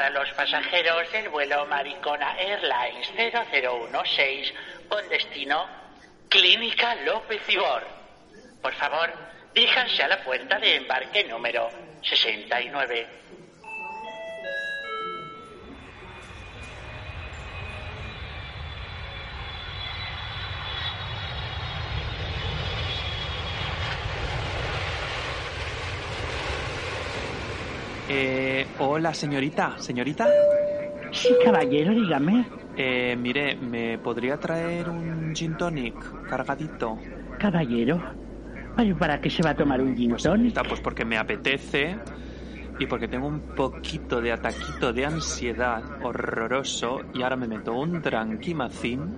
para los pasajeros del vuelo Maricona Airlines 0016 con destino Clínica López Ibor. Por favor, díjanse a la puerta de embarque número 69. Hola, señorita. ¿Señorita? Sí, caballero, dígame. Eh, mire, ¿me podría traer un gin tonic cargadito? Caballero, ¿pero ¿para qué se va a tomar un gin Pues, tonic? pues porque me apetece y porque tengo un poquito de ataquito de ansiedad horroroso y ahora me meto un tranquimacín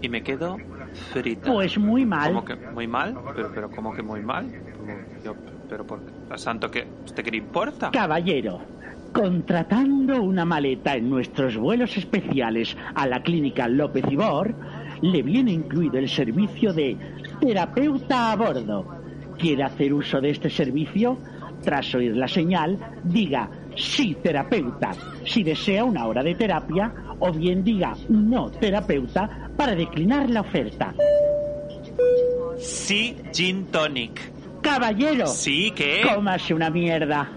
y me quedo frita. Pues muy mal. ¿Cómo que muy mal? Pero, pero ¿cómo que muy mal? Yo- pero por qué? santo que usted qué le importa? Caballero, contratando una maleta en nuestros vuelos especiales a la clínica López Ibor, le viene incluido el servicio de terapeuta a bordo. ¿Quiere hacer uso de este servicio? Tras oír la señal, diga sí, terapeuta, si desea una hora de terapia, o bien diga no, terapeuta, para declinar la oferta. Sí, gin tonic. Caballero, Sí, ¿qué? cómase una mierda.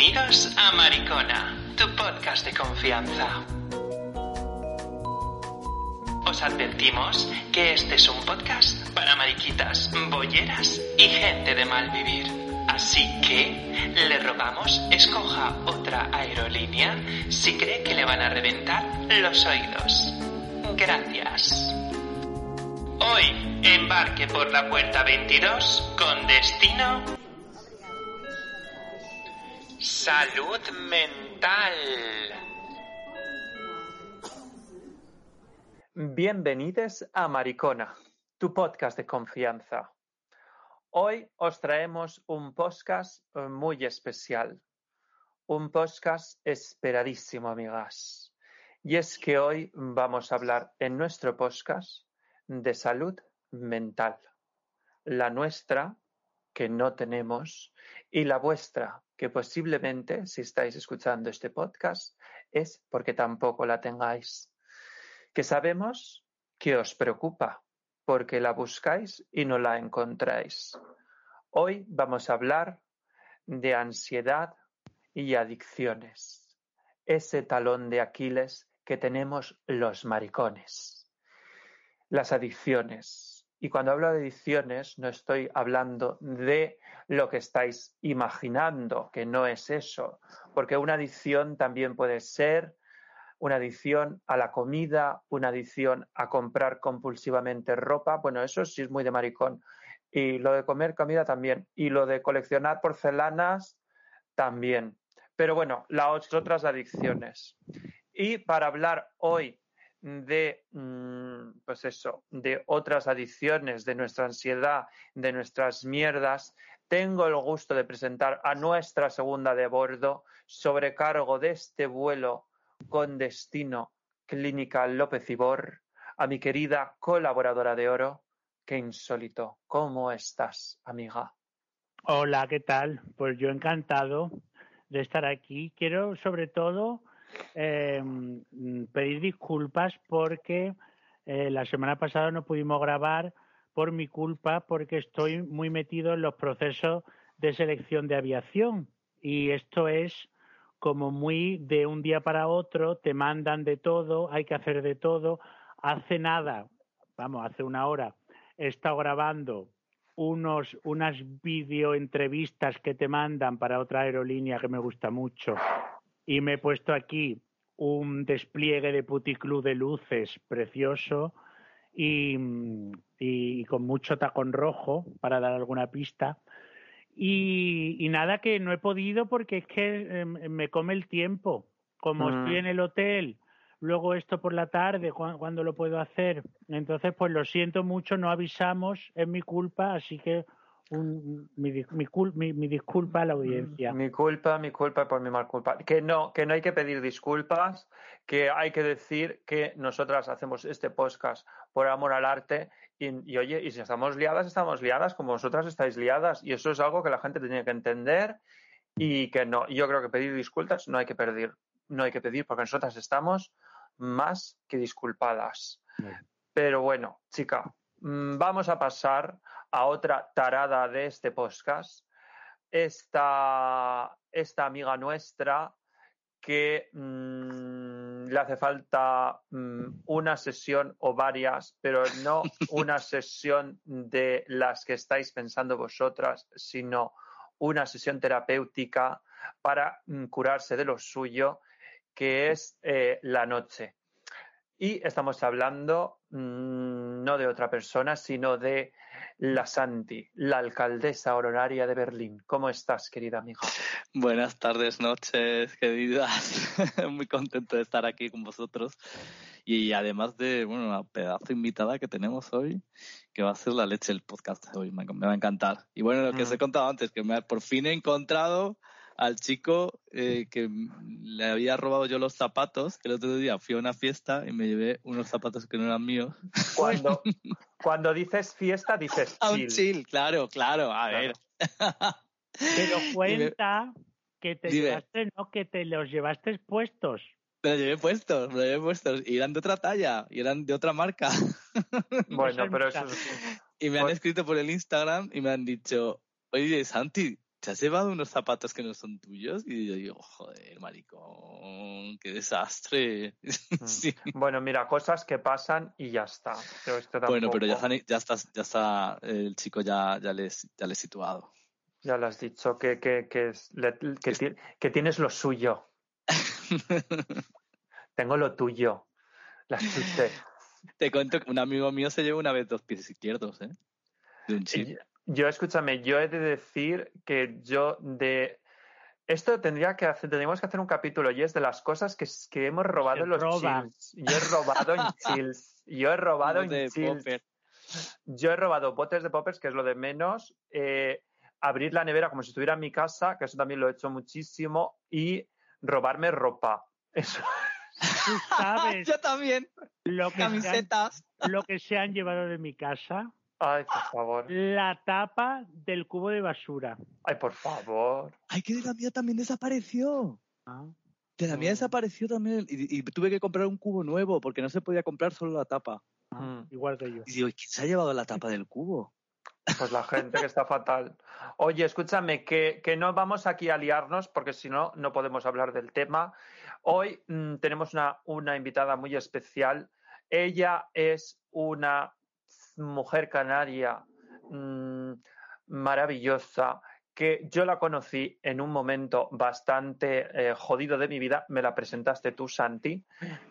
Bienvenidos a Maricona, tu podcast de confianza. Os advertimos que este es un podcast para mariquitas, bolleras y gente de mal vivir. Así que le rogamos escoja otra aerolínea si cree que le van a reventar los oídos. Gracias. Hoy embarque por la puerta 22 con destino Salud mental. Bienvenidos a Maricona, tu podcast de confianza. Hoy os traemos un podcast eh, muy especial, un podcast esperadísimo, amigas. Y es que hoy vamos a hablar en nuestro podcast de salud mental, la nuestra que no tenemos y la vuestra que posiblemente, si estáis escuchando este podcast, es porque tampoco la tengáis que sabemos que os preocupa porque la buscáis y no la encontráis. Hoy vamos a hablar de ansiedad y adicciones, ese talón de Aquiles que tenemos los maricones. Las adicciones. Y cuando hablo de adicciones no estoy hablando de lo que estáis imaginando, que no es eso, porque una adicción también puede ser una adicción a la comida, una adicción a comprar compulsivamente ropa. Bueno, eso sí es muy de maricón. Y lo de comer comida también. Y lo de coleccionar porcelanas también. Pero bueno, las otras adicciones. Y para hablar hoy de, mm, pues eso, de otras adicciones, de nuestra ansiedad, de nuestras mierdas, tengo el gusto de presentar a nuestra segunda de bordo, sobrecargo de este vuelo con destino Clínica López Ibor, a mi querida colaboradora de oro, qué insólito. ¿Cómo estás, amiga? Hola, ¿qué tal? Pues yo encantado de estar aquí. Quiero sobre todo eh, pedir disculpas porque eh, la semana pasada no pudimos grabar por mi culpa porque estoy muy metido en los procesos de selección de aviación y esto es como muy de un día para otro, te mandan de todo, hay que hacer de todo. Hace nada, vamos, hace una hora, he estado grabando unos, unas videoentrevistas que te mandan para otra aerolínea que me gusta mucho y me he puesto aquí un despliegue de puticlub de luces precioso y, y con mucho tacón rojo para dar alguna pista. Y, y nada que no he podido porque es que eh, me come el tiempo. Como Mm. estoy en el hotel, luego esto por la tarde, cu- cuando lo puedo hacer. Entonces, pues lo siento mucho, no avisamos, es mi culpa, así que un, mi, mi, cul- mi- mi disculpa a la audiencia. Mi culpa, mi culpa por mi mal culpa. Que no, que no hay que pedir disculpas, que hay que decir que nosotras hacemos este podcast por amor al arte y, y, oye, y si estamos liadas, estamos liadas como vosotras estáis liadas y eso es algo que la gente tiene que entender y que no. Yo creo que pedir disculpas no hay que pedir, no hay que pedir porque nosotras estamos más que disculpadas. Pero bueno, chica, mm, vamos a pasar a otra tarada de este podcast. Esta, esta amiga nuestra que mm, le hace falta mm, una sesión o varias, pero no una sesión de las que estáis pensando vosotras, sino una sesión terapéutica para mm, curarse de lo suyo, que es eh, la noche. Y estamos hablando mm, no de otra persona, sino de la Santi, la alcaldesa honoraria de Berlín. ¿Cómo estás, querida amiga? Buenas tardes, noches, queridas. Muy contento de estar aquí con vosotros. Y además de, bueno, una pedazo invitada que tenemos hoy, que va a ser la leche del podcast de hoy. Me, me va a encantar. Y bueno, lo que os he Mm. contado antes, que me, por fin he encontrado al chico eh, que le había robado yo los zapatos. El otro día fui a una fiesta y me llevé unos zapatos que no eran míos. Cuando, cuando dices fiesta, dices A un chill. chill, claro, claro. A Claro. ver. Pero cuenta que te Dime. llevaste, no, que te los llevaste puestos. Me los llevé puestos, me los llevé puestos. Y eran de otra talla, y eran de otra marca. Bueno, Eso pero es eso es... Y me han escrito por el Instagram y me han dicho, oye, Santi, ¿te has llevado unos zapatos que no son tuyos? Y yo digo, joder, maricón, qué desastre. Sí. Bueno, mira, cosas que pasan y ya está. Pero esto Bueno, pero ya, ya está, ya está, el chico ya, ya le ya le he situado. Ya lo has dicho, que, que, que, es- le- que, ti- que tienes lo suyo. Tengo lo tuyo. Chute. Te cuento que un amigo mío se llevó una vez dos pies izquierdos, ¿eh? De un chip. Yo, escúchame, yo he de decir que yo de... Esto tendría que hacer, tendríamos que hacer un capítulo y es de las cosas que, que hemos robado en los roba. chills. Yo he robado en chills. Yo he robado Uno en chills. popper. Yo he robado botes de poppers, que es lo de menos. eh, abrir la nevera como si estuviera en mi casa, que eso también lo he hecho muchísimo. Y robarme ropa. Eso. Tú sabes Yo también, lo que, se han, camisetas. lo que se han llevado de mi casa. Ay, por favor. La tapa del cubo de basura. Ay, por favor. Ay, que de la mía también desapareció. Ah, De la mía Mm. desapareció también y, y tuve que comprar un cubo nuevo porque no se podía comprar solo la tapa. ah, Mm. Igual que yo. Y digo, ¿quién se ha llevado la tapa del cubo? Pues la gente que está fatal. Oye, escúchame, que, que no vamos aquí a liarnos porque si no, no podemos hablar del tema. Hoy mm, tenemos una, una invitada muy especial. Ella es una mujer canaria mm, maravillosa que yo la conocí en un momento bastante eh, jodido de mi vida. Me la presentaste tú, Santi,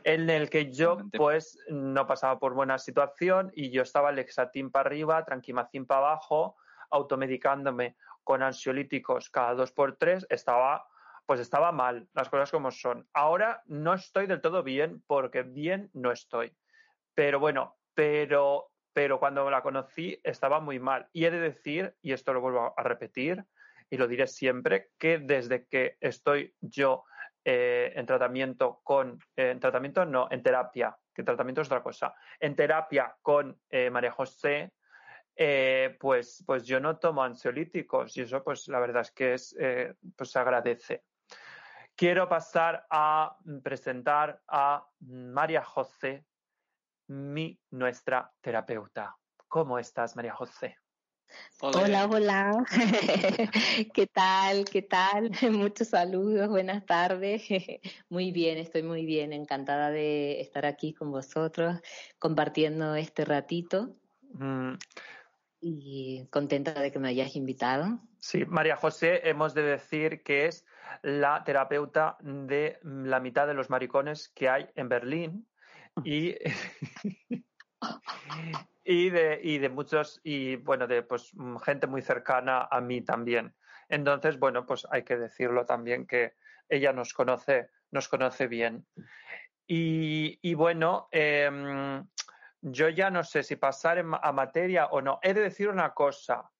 en el que yo pues no pasaba por buena situación y yo estaba lexatín para arriba, tranquimacín para abajo, automedicándome con ansiolíticos cada dos por tres, estaba pues estaba mal, las cosas como son. Ahora no estoy del todo bien porque bien no estoy. Pero bueno, pero pero cuando la conocí estaba muy mal. Y he de decir, y esto lo vuelvo a repetir, y lo diré siempre, que desde que estoy yo eh, en tratamiento con, eh, en tratamiento no, en terapia, que tratamiento es otra cosa, en terapia con eh, María José, pues, pues yo no tomo ansiolíticos y eso pues la verdad es que es, pues se agradece. Quiero pasar a presentar a María José, mi nuestra terapeuta. ¿Cómo estás, María José? Hola, hola. ¿Qué tal? ¿Qué tal? Muchos saludos, buenas tardes. Muy bien, estoy muy bien, encantada de estar aquí con vosotros compartiendo este ratito Mm, y contenta de que me hayáis invitado. Sí, María José, hemos de decir que es la terapeuta de la mitad de los maricones que hay en Berlín y, y, de, y de muchos, y bueno, de pues gente muy cercana a mí también. Entonces, bueno, pues hay que decirlo también que ella nos conoce, nos conoce bien. Y, y bueno, em, yo ya no sé si pasar a materia o no. He de decir una cosa.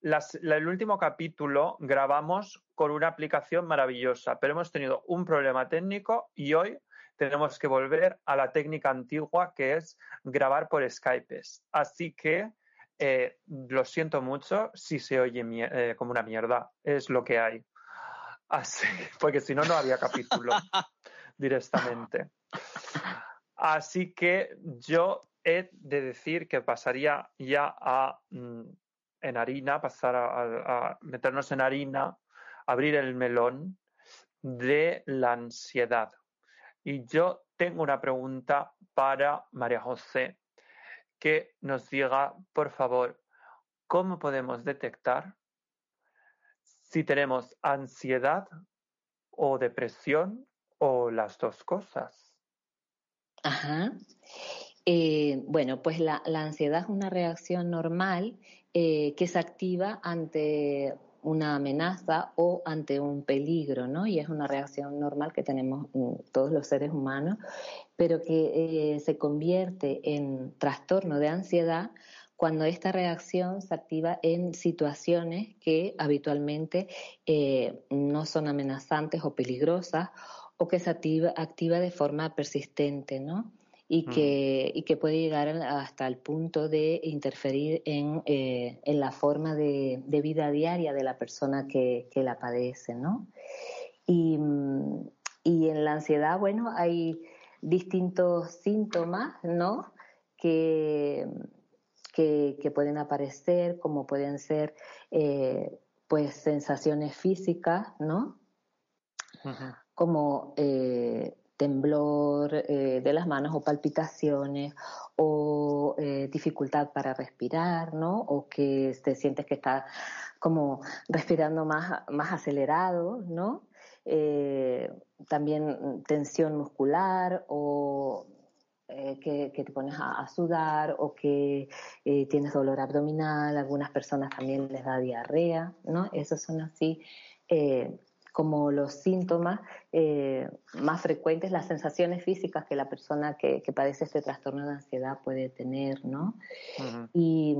el último capítulo grabamos con una aplicación maravillosa, pero hemos tenido un problema técnico y hoy tenemos que volver a la técnica antigua que es grabar por Skype. Así que eh, lo siento mucho si se oye eh, como una mierda, es lo que hay. Así, porque si no, no había capítulo directamente. Así que yo he de decir que pasaría ya a mm, en harina, pasar a, meternos en harina, abrir el melón de la ansiedad. Y yo tengo una pregunta para María José, que nos diga, por favor, cómo podemos detectar si tenemos ansiedad o depresión o las dos cosas. Ajá. Eh, bueno, pues la, ansiedad es una reacción normal eh, que se activa ante una amenaza o ante un peligro, ¿no? Y es una reacción normal que tenemos mm, todos los seres humanos, pero que eh, se convierte en trastorno de ansiedad cuando esta reacción se activa en situaciones que habitualmente no son amenazantes o peligrosas o que se activa, activa de forma persistente, ¿no? Y que, y que puede llegar hasta el punto de interferir en, eh, en la forma de, de, vida diaria de la persona que, que la padece, ¿no? Y, y, en la ansiedad, bueno, hay distintos síntomas, ¿no? Que, que, que pueden aparecer, como pueden ser, eh, pues, sensaciones físicas, ¿no? Como eh, temblor eh, de las manos o palpitaciones o eh, dificultad para respirar, ¿no? O que te sientes que estás como respirando más, más acelerado, ¿no? Eh, también tensión muscular o que, te pones a, sudar o que tienes dolor abdominal, algunas personas también les da diarrea, ¿no? Esos son así como los síntomas eh, más frecuentes, las sensaciones físicas que la persona que, padece este trastorno de ansiedad puede tener, ¿no? y,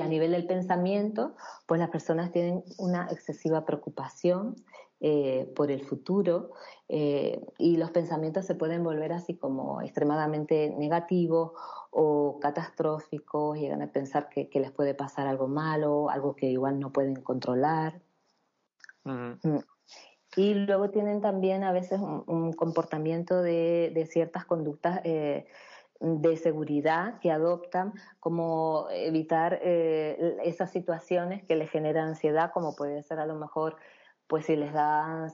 a nivel del pensamiento, pues las personas tienen una excesiva preocupación eh, por el futuro eh, y los pensamientos se pueden volver así como extremadamente negativos o catastróficos, llegan a pensar que, les puede pasar algo malo, algo que igual no pueden controlar. Y luego tienen también a veces un, comportamiento de, ciertas conductas eh, de seguridad que adoptan, como evitar eh, esas situaciones que les generan ansiedad, como puede ser a lo mejor pues si les da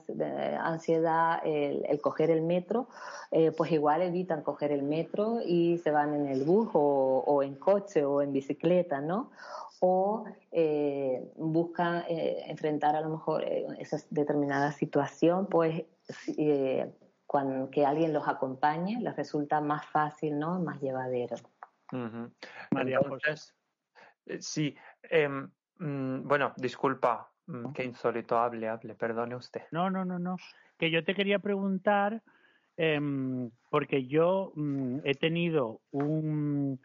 ansiedad el, coger el metro, eh, pues igual evitan coger el metro y se van en el bus o en coche o en bicicleta, ¿no? O eh, buscan eh, enfrentar a lo mejor eh, esa determinada situación, pues cuando que alguien los acompañe les resulta más fácil, ¿no? Más llevadero. María José. Sí, em, mm, bueno, disculpa, mm, qué insólito, hable, hable, perdone usted. No, no, no, no. Que yo te quería preguntar, em, porque yo mm, he tenido un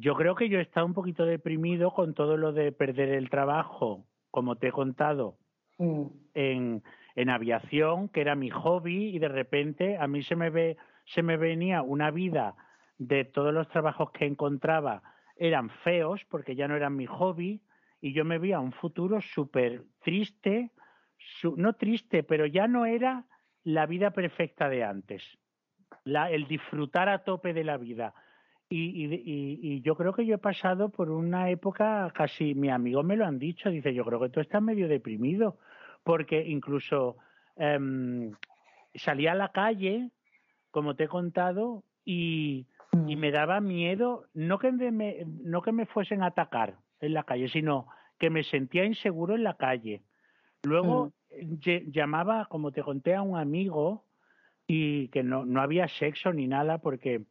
yo creo que yo he estado un poquito deprimido con todo lo de perder el trabajo, como te he contado, mm. en, en aviación, que era mi hobby, y de repente a mí se me, ve, se me venía una vida de todos los trabajos que encontraba eran feos porque ya no eran mi hobby y yo me veía un futuro súper triste, no triste, pero ya no era la vida perfecta de antes, la, el disfrutar a tope de la vida. Y, y, y, yo creo que yo he pasado por una época, casi mi amigo me lo han dicho, dice, yo creo que tú estás medio deprimido, porque incluso em, salía a la calle, como te he contado, y, y me daba miedo, no que me, no que me fuesen a atacar en la calle, sino que me sentía inseguro en la calle. Luego mm. llamaba, como te conté, a un amigo y que no, no había sexo ni nada porque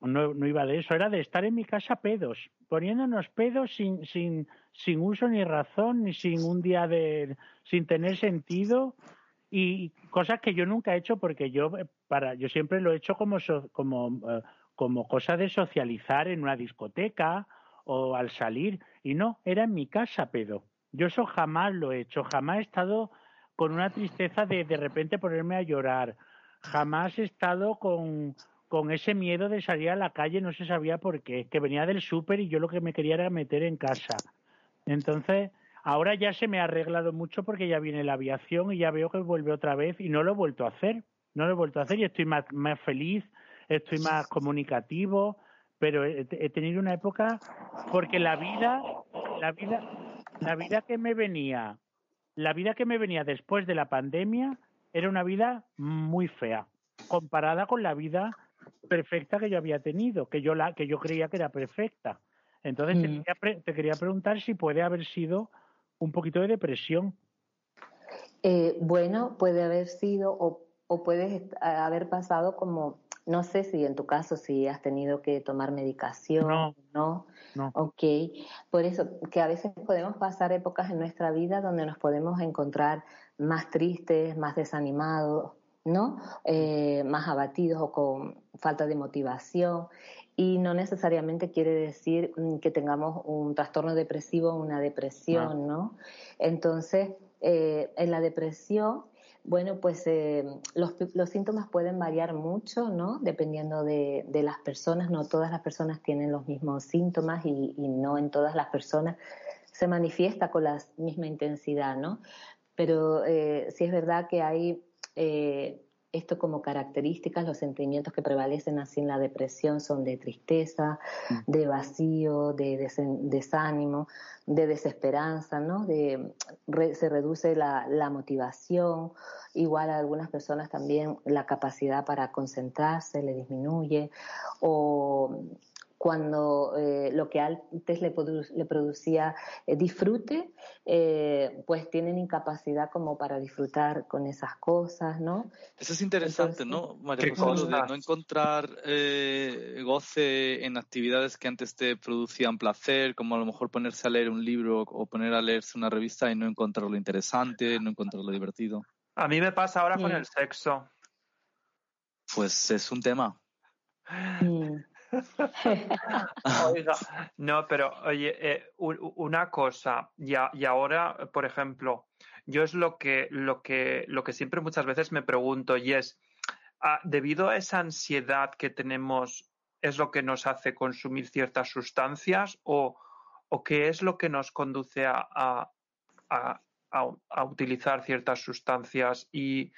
no, no iba de eso, era de estar en mi casa pedos, poniéndonos pedos sin, sin, sin uso ni razón, ni sin un día de, sin tener sentido y cosas que yo nunca he hecho porque yo para yo siempre lo he hecho como como eh, como cosa de socializar en una discoteca o al salir y no era en mi casa pedo. Yo eso jamás lo he hecho, jamás he estado con una tristeza de de repente ponerme a llorar, jamás he estado con, con ese miedo de salir a la calle, no se sabía por qué, que venía del súper y yo lo que me quería era meter en casa. Entonces, ahora ya se me ha arreglado mucho porque ya viene la aviación y ya veo que vuelve otra vez y no lo he vuelto a hacer, no lo he vuelto a hacer y estoy más, más feliz, estoy más comunicativo, pero he, he tenido una época porque la vida, la vida, la vida que me venía, la vida que me venía después de la pandemia era una vida muy fea comparada con la vida perfecta que yo había tenido, que yo la que yo creía que era perfecta. Entonces te, Mm. quería, pre- te quería preguntar si puede haber sido un poquito de depresión. Eh, bueno, puede haber sido o, o a- haber pasado como, no sé si en tu caso si has tenido que tomar medicación, No. ¿no? No. Ok, por eso que a veces podemos pasar épocas en nuestra vida donde nos podemos encontrar más tristes, más desanimados, ¿no? Eh, más abatidos o con falta de motivación. Y no necesariamente quiere decir mm, que tengamos un trastorno depresivo o una depresión, ¿no? Entonces, eh, en la depresión, bueno, pues eh, los, los síntomas pueden variar mucho, ¿no? Dependiendo de, de las personas. No todas las personas tienen los mismos síntomas y, y no en todas las personas se manifiesta con la misma intensidad, ¿no? Pero eh, sí es verdad que hay eh, esto como características, los sentimientos que prevalecen así en la depresión son de tristeza, de vacío, de desánimo, de desesperanza, ¿no? De, re- se reduce la, la motivación, igual a algunas personas también la capacidad para concentrarse le disminuye, o cuando eh, lo que antes le, produ- le producía eh, disfrute, eh, pues tienen incapacidad como para disfrutar con esas cosas, ¿no? Eso es interesante, Entonces, ¿no, María ¿qué José? Lo de no encontrar eh, goce en actividades que antes te producían placer, como a lo mejor ponerse a leer un libro o poner a leerse una revista y no encontrarlo interesante, no encontrarlo divertido. A mí me pasa ahora con el sexo. Pues es un tema. Mm. No, pero oye, eh, una cosa, y, y ahora, por ejemplo, yo es lo que, lo que, lo que siempre muchas veces me pregunto, y es, ah, debido a esa ansiedad que tenemos, ¿es lo que nos hace consumir ciertas sustancias o, o qué es lo que nos conduce a- a- a utilizar ciertas sustancias y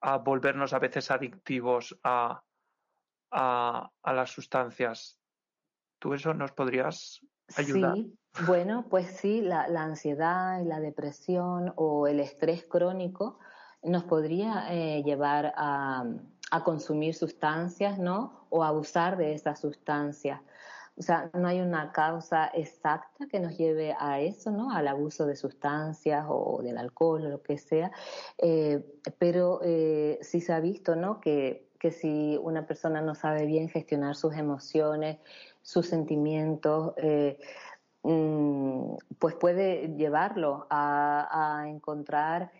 a volvernos a veces adictivos a, a, las sustancias? ¿Tú eso nos podrías ayudar? Sí, bueno, pues sí, la, ansiedad y la depresión o el estrés crónico nos podría eh, llevar a, a consumir sustancias, ¿no? O abusar de esas sustancias. O sea, no hay una causa exacta que nos lleve a eso, ¿no? Al abuso de sustancias o del alcohol o lo que sea. Eh, pero eh, sí se ha visto, ¿no? Que, que si una persona no sabe bien gestionar sus emociones, sus sentimientos, eh, mm, pues puede llevarlo a, a encontrar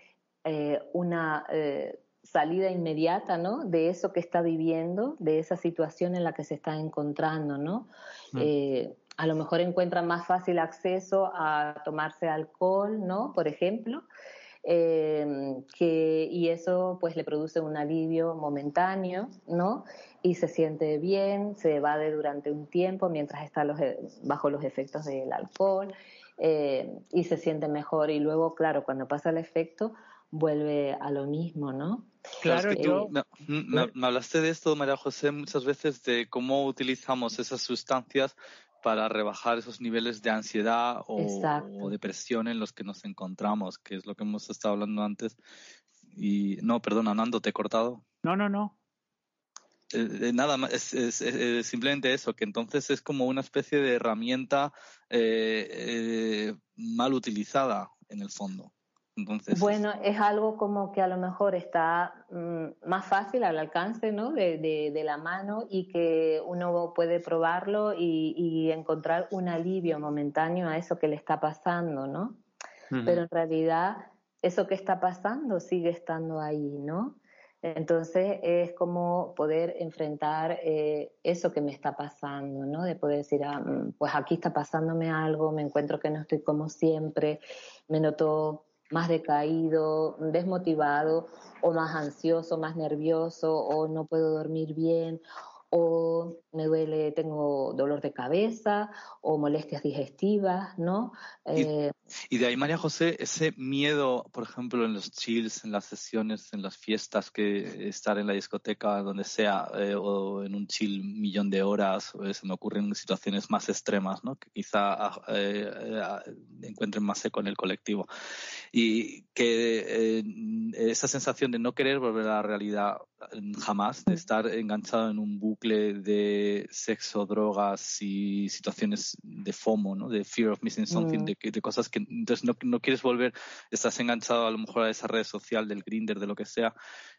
eh, una eh, salida inmediata, ¿no? De eso que está viviendo, de esa situación en la que se está encontrando, ¿no? Mm. Eh, a lo mejor encuentra más fácil acceso a tomarse alcohol, ¿no? Por ejemplo, eh, que, y eso pues le produce un alivio momentáneo, ¿no? Y se siente bien, se evade durante un tiempo mientras está los, e- bajo los efectos del alcohol eh, y se siente mejor. Y luego, claro, cuando pasa el efecto, vuelve a lo mismo, ¿no? Claro, es que tú yo, me, me- me hablaste de esto, María José, muchas veces de cómo utilizamos esas sustancias para rebajar esos niveles de ansiedad o, depresión en los que nos encontramos, que es lo que hemos estado hablando antes. Y no, perdona, Nando, te he cortado. no, no, no. Eh, eh, nada más, es, es- es simplemente eso, que entonces es como una especie de herramienta eh, eh, mal utilizada en el fondo. Entonces, Bueno, es algo como que a lo mejor está mm, más fácil al alcance ¿no? de, de- de la mano y que uno puede probarlo y, y encontrar un alivio momentáneo a eso que le está pasando, ¿no? Pero en realidad eso que está pasando sigue estando ahí, ¿no? Entonces es como poder enfrentar eh, eso que me está pasando, ¿no? De poder decir, ah, mm, pues aquí está pasándome algo, me encuentro que no estoy como siempre, me noto más decaído, desmotivado o más ansioso, más nervioso o no puedo dormir bien o me duele, tengo dolor de cabeza o molestias digestivas, ¿no? Eh, y, de ahí, María José, ese miedo, por ejemplo, en los chills, en las sesiones, en las fiestas, que estar en la discoteca, donde sea, eh, o en un chill millón de horas, eh, se me ocurren situaciones más extremas, ¿no? Que quizá ah, encuentren más eco en el colectivo. Y que esa sensación de no querer volver a la realidad jamás, de estar enganchado en un bucle de sexo, drogas y situaciones de FOMO, ¿no? De fear of missing something, mm. de, de, cosas que entonces no, no, quieres volver, estás enganchado a lo mejor a esa red social del grinder, de lo que sea,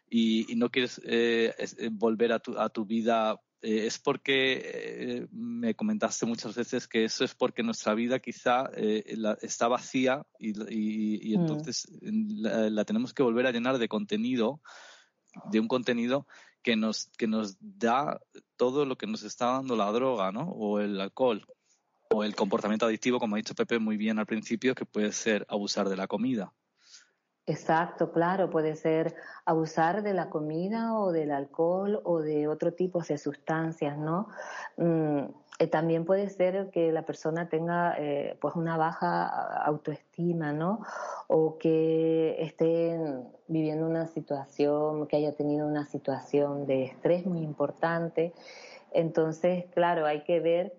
y, y no quieres eh, eh volver a tu, a tu vida eh, es porque eh, me comentaste muchas veces que eso es porque nuestra vida quizá eh, la, está vacía y, y, y mm. entonces la, la, tenemos que volver a llenar de contenido, de un contenido que nos, que nos da todo lo que nos está dando la droga, ¿no? O el alcohol. O el comportamiento adictivo, como ha dicho Pepe muy bien al principio, que puede ser abusar de la comida. Exacto, claro, puede ser abusar de la comida o del alcohol o de otro tipo de sustancias, ¿no? Mm, eh, también puede ser que la persona tenga eh, pues una baja autoestima, ¿no? O que esté viviendo una situación, que haya tenido una situación de estrés muy importante. Entonces, claro, hay que ver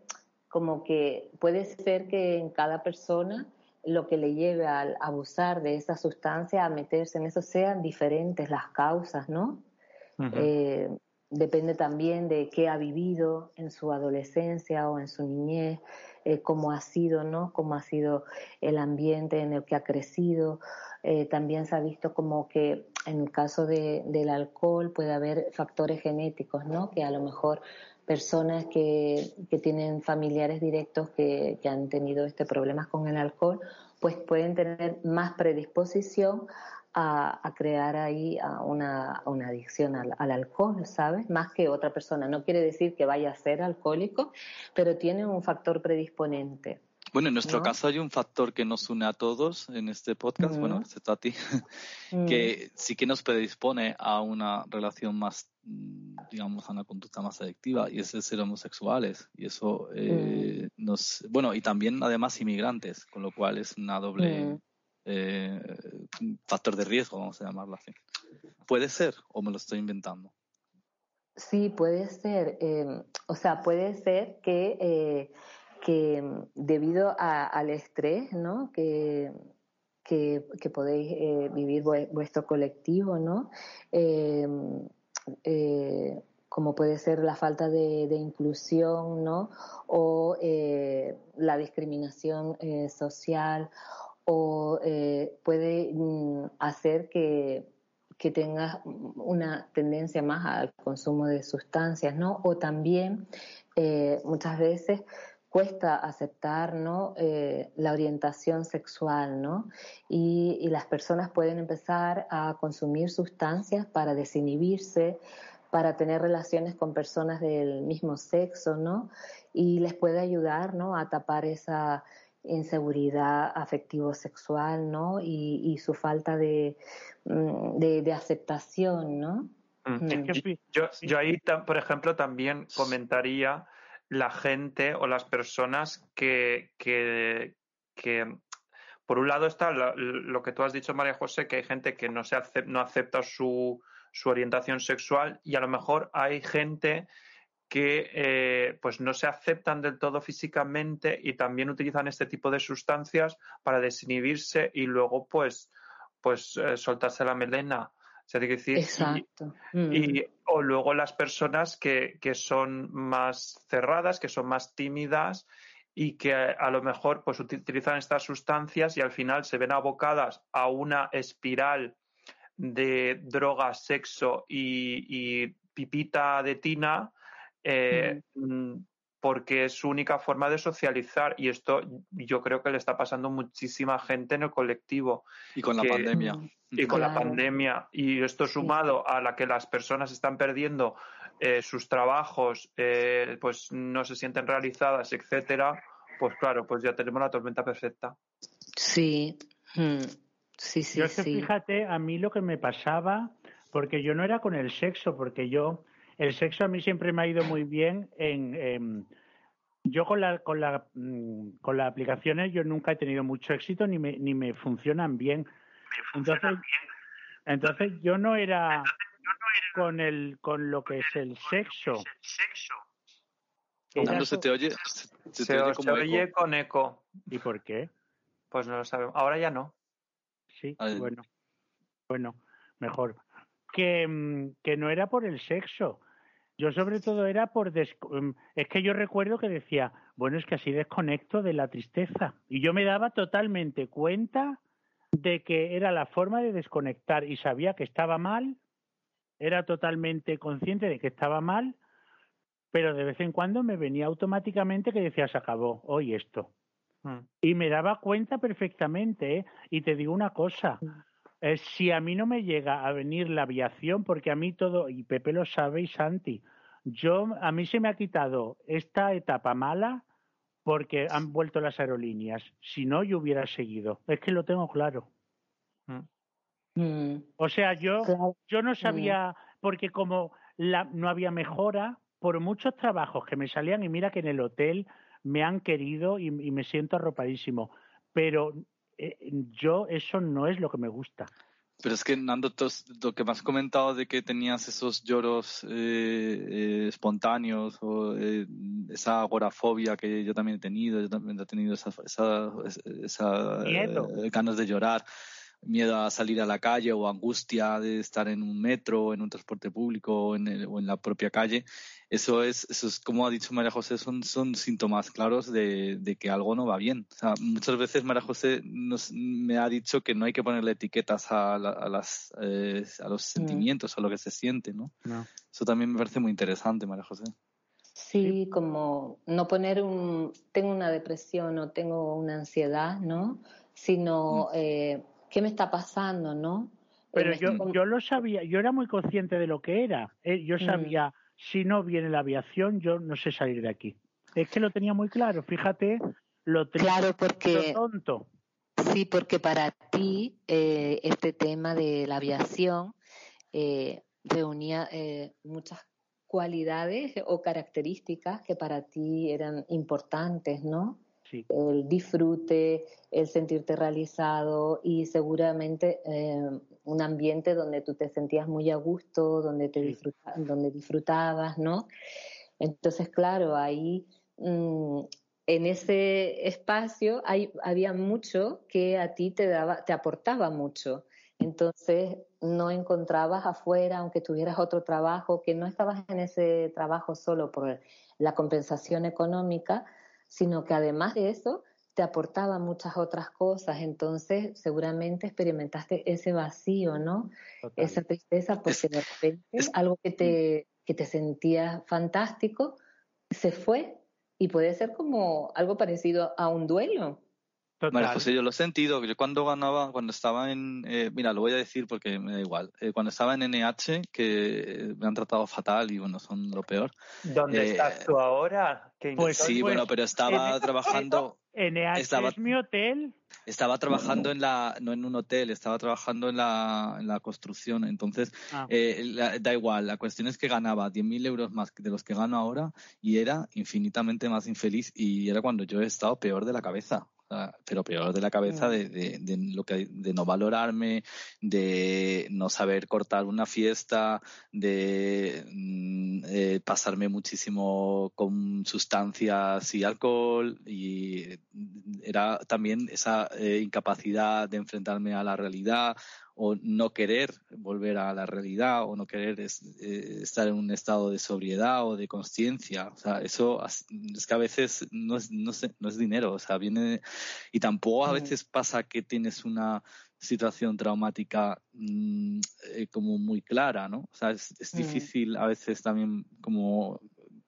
como que puede ser que en cada persona lo que le lleve a abusar de esa sustancia, a meterse en eso, sean diferentes las causas, ¿no? eh, depende también de qué ha vivido en su adolescencia o en su niñez, eh, cómo ha sido, ¿no? Cómo ha sido el ambiente en el que ha crecido. Eh, también se ha visto como que en el caso de, del alcohol puede haber factores genéticos, ¿no? Que a lo mejor personas que, que tienen familiares directos que, que, han tenido este problemas con el alcohol, pues pueden tener más predisposición a, a crear ahí una, una adicción al, al, alcohol, ¿sabes? Más que otra persona. No quiere decir que vaya a ser alcohólico, pero tiene un factor predisponente. Bueno, en nuestro caso hay un factor que nos une a todos en este podcast, mm. bueno, excepto a ti, mm. que sí que nos predispone a una relación más, mm, digamos, a una conducta más adictiva, y es el ser homosexuales. Y eso eh, nos, bueno, y también además inmigrantes, con lo cual es una doble eh, factor de riesgo, vamos a llamarlo así. ¿Puede ser o me lo estoy inventando? Sí, puede ser. Eh, o sea, puede ser que eh, que debido a, al estrés, ¿no? Que, que, podéis eh, vivir vuestro colectivo, ¿no? Eh, eh, como puede ser la falta de, inclusión, ¿no? O eh, la discriminación social, o puede mm, hacer que, que tengas una tendencia más al consumo de sustancias, ¿no? O también muchas veces cuesta aceptar ¿no? Eh, la orientación sexual, ¿no? Y, y, las personas pueden empezar a consumir sustancias para desinhibirse, para tener relaciones con personas del mismo sexo, ¿no? Y les puede ayudar, ¿no? A tapar esa inseguridad afectivo-sexual, ¿no? Y, y, su falta de, mm, de, de aceptación, ¿no? Mm. Mm. Yo, yo ahí, por ejemplo, también comentaría la gente o las personas que, que, que por un lado está lo, que tú has dicho, María José, que hay gente que no, se acepta, no acepta su, su, orientación sexual y a lo mejor hay gente que eh, pues no se aceptan del todo físicamente y también utilizan este tipo de sustancias para desinhibirse y luego pues pues eh, soltarse la melena sea, decir, Exacto. Y, mm. y, o luego las personas que, que son más cerradas, que son más tímidas y que a lo mejor pues utilizan estas sustancias y al final se ven abocadas a una espiral de droga, sexo y, y pipita de tina eh, mm. Porque es su única forma de socializar y esto yo creo que le está pasando muchísima gente en el colectivo. Y con la pandemia. Y con la pandemia. Y esto sumado a la que las personas están perdiendo eh, sus trabajos, eh, pues no se sienten realizadas, etcétera, pues claro, pues ya tenemos la tormenta perfecta. Sí, mm. sí, sí. Yo fíjate, a mí lo que me pasaba, porque yo no era con el sexo, porque yo el sexo a mí siempre me ha ido muy bien en, yo con la con la mm, con las aplicaciones yo nunca he tenido mucho éxito ni me ni me funcionan bien. entonces, entonces yo no era con el con lo que es el sexo. Fernando, se te oye, se, oye, con eco. ¿Y por qué? Pues no lo sabemos. Ahora ya no. Sí, bueno. Bueno, mejor. Que, mm, que no era por el sexo, yo sobre todo era por... Em, es que yo recuerdo que decía, bueno, es que así desconecto de la tristeza. Y yo me daba totalmente cuenta de que era la forma de desconectar y sabía que estaba mal, era totalmente consciente de que estaba mal, pero de vez en cuando me venía automáticamente que decía, se acabó, hoy esto. Mm. Y me daba cuenta perfectamente, ¿eh? Y te digo una cosa, mm. Eh, si a mí no me llega a venir la aviación, porque a mí todo, y Pepe lo sabe y Santi, yo, a mí se me ha quitado esta etapa mala porque han vuelto las aerolíneas. Si no, yo hubiera seguido. Es que lo tengo claro. Mm. Mm. O sea, yo, yo no sabía, porque como la, no había mejora, por muchos trabajos que me salían, y mira que en el hotel me han querido y, y me siento arropadísimo, pero eh, yo eso no es lo que me gusta. Pero es que, Nando, lo que me has comentado de que tenías esos lloros eh, eh, espontáneos o esa agorafobia que yo también he tenido, yo también he tenido esa, esa, esa ganas de llorar, miedo a salir a la calle o angustia de estar en un metro, en un transporte público o en, o en la propia calle, eso es, eso es, como ha dicho María José, son, son síntomas claros de, de que algo no va bien. O sea, muchas veces María José nos, me ha dicho que no hay que ponerle etiquetas a, a, las, eh, a los mm. sentimientos, a lo que se siente, ¿no? Eso también me parece muy interesante, María José. Sí, como no poner un, tengo una depresión o tengo una ansiedad, ¿no? Sino, mm. eh, ¿qué me está pasando, no? Pero eh, yo, yo lo sabía, yo era muy consciente de lo que era. yo mm. sabía si no viene la aviación, yo no sé salir de aquí. Es que lo tenía muy claro, fíjate, lo tenía claro porque, tonto. Sí, porque para ti eh, este tema de la aviación eh, reunía eh, muchas cualidades o características que para ti eran importantes, ¿no? El disfrute, el sentirte realizado y seguramente eh, un ambiente donde tú te sentías muy a gusto, donde, te donde disfrutabas, ¿no? Entonces, claro, ahí mm, en ese espacio hay, había mucho que a ti te, daba, te aportaba mucho. Entonces, no encontrabas afuera, aunque tuvieras otro trabajo, que no estabas en ese trabajo solo por la compensación económica, sino que además de eso te aportaba muchas otras cosas, entonces seguramente experimentaste ese vacío, ¿no? Esa tristeza porque de repente algo que te, que te sentías fantástico se fue y puede ser como algo parecido a un duelo. María José, yo lo he sentido. Yo cuando ganaba, cuando estaba en. Eh, mira, lo voy a decir porque me da igual. Eh, cuando estaba en NH, que me han tratado fatal y bueno, son lo peor. ¿Dónde eh, estás tú ahora? Pues sí, bueno, pero estaba trabajando. NH es mi hotel. Estaba trabajando en la, no en un hotel, estaba trabajando en la, en la construcción. Entonces, ah. da igual. La cuestión es que ganaba 10.000 euros más de los que gano ahora y era infinitamente más infeliz. Y era cuando yo he estado peor de la cabeza pero peor de la cabeza mm. de, de, de, lo que, de no valorarme, de no saber cortar una fiesta, de mm, eh, pasarme muchísimo con sustancias y alcohol y era también esa eh, incapacidad de enfrentarme a la realidad o no querer volver a la realidad o no querer eh, estar en un estado de sobriedad o de conciencia. O sea, eso es que a veces no es, no, no es dinero, o sea, viene y tampoco a veces pasa que tienes una situación traumática mm, eh, como muy clara, ¿no? O sea, es, es difícil a veces también como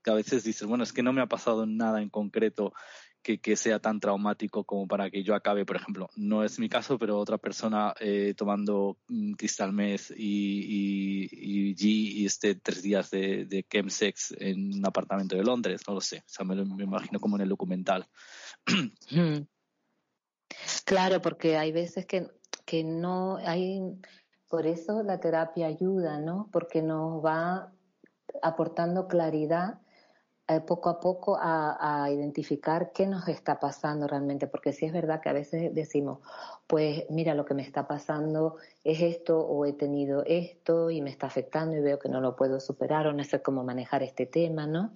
que a veces dices, bueno, es que no me ha pasado nada en concreto que, que, sea tan traumático como para que yo acabe, por ejemplo, no es mi caso, pero otra persona eh, tomando mm, Crystal Meth y, y, y, este tres días de, de chemsex en un apartamento de Londres, no lo sé, o sea, me, me imagino como en el documental. Claro, porque hay veces que, que no hay, por eso la terapia ayuda, ¿no? Porque nos va aportando claridad eh, poco a poco a, a, identificar qué nos está pasando realmente, porque sí es verdad que a veces decimos, pues mira, lo que me está pasando es esto o he tenido esto y me está afectando y veo que no lo puedo superar o no sé cómo manejar este tema, ¿no?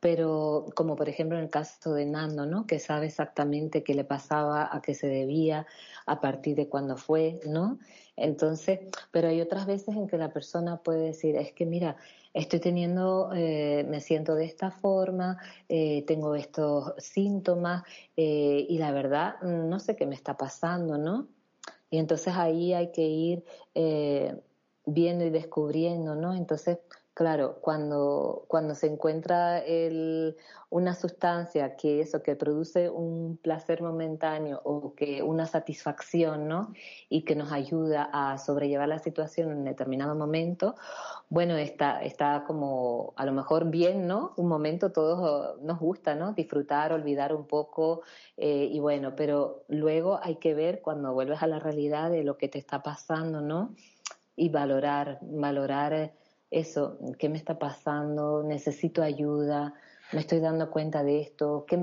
Pero como por ejemplo en el caso de Nando, ¿no? Que sabe exactamente qué le pasaba, a qué se debía, a partir de cuándo fue, ¿no? Entonces, pero hay otras veces en que la persona puede decir, es que mira, estoy teniendo, eh, me siento de esta forma, eh, tengo estos síntomas eh, y la verdad no sé qué me está pasando, ¿no? Y entonces ahí hay que ir eh, viendo y descubriendo, ¿no? Entonces, Claro, cuando, cuando se encuentra el, una sustancia que eso, que produce un placer momentáneo o que una satisfacción, ¿no? Y que nos ayuda a sobrellevar la situación en determinado momento, bueno, está, está como a lo mejor bien, ¿no? Un momento todos nos gusta, ¿no? Disfrutar, olvidar un poco, eh, y bueno, pero luego hay que ver cuando vuelves a la realidad de lo que te está pasando, ¿no? Y valorar, valorar eso, ¿qué me está pasando? Necesito ayuda, me estoy dando cuenta de esto, ¿qué,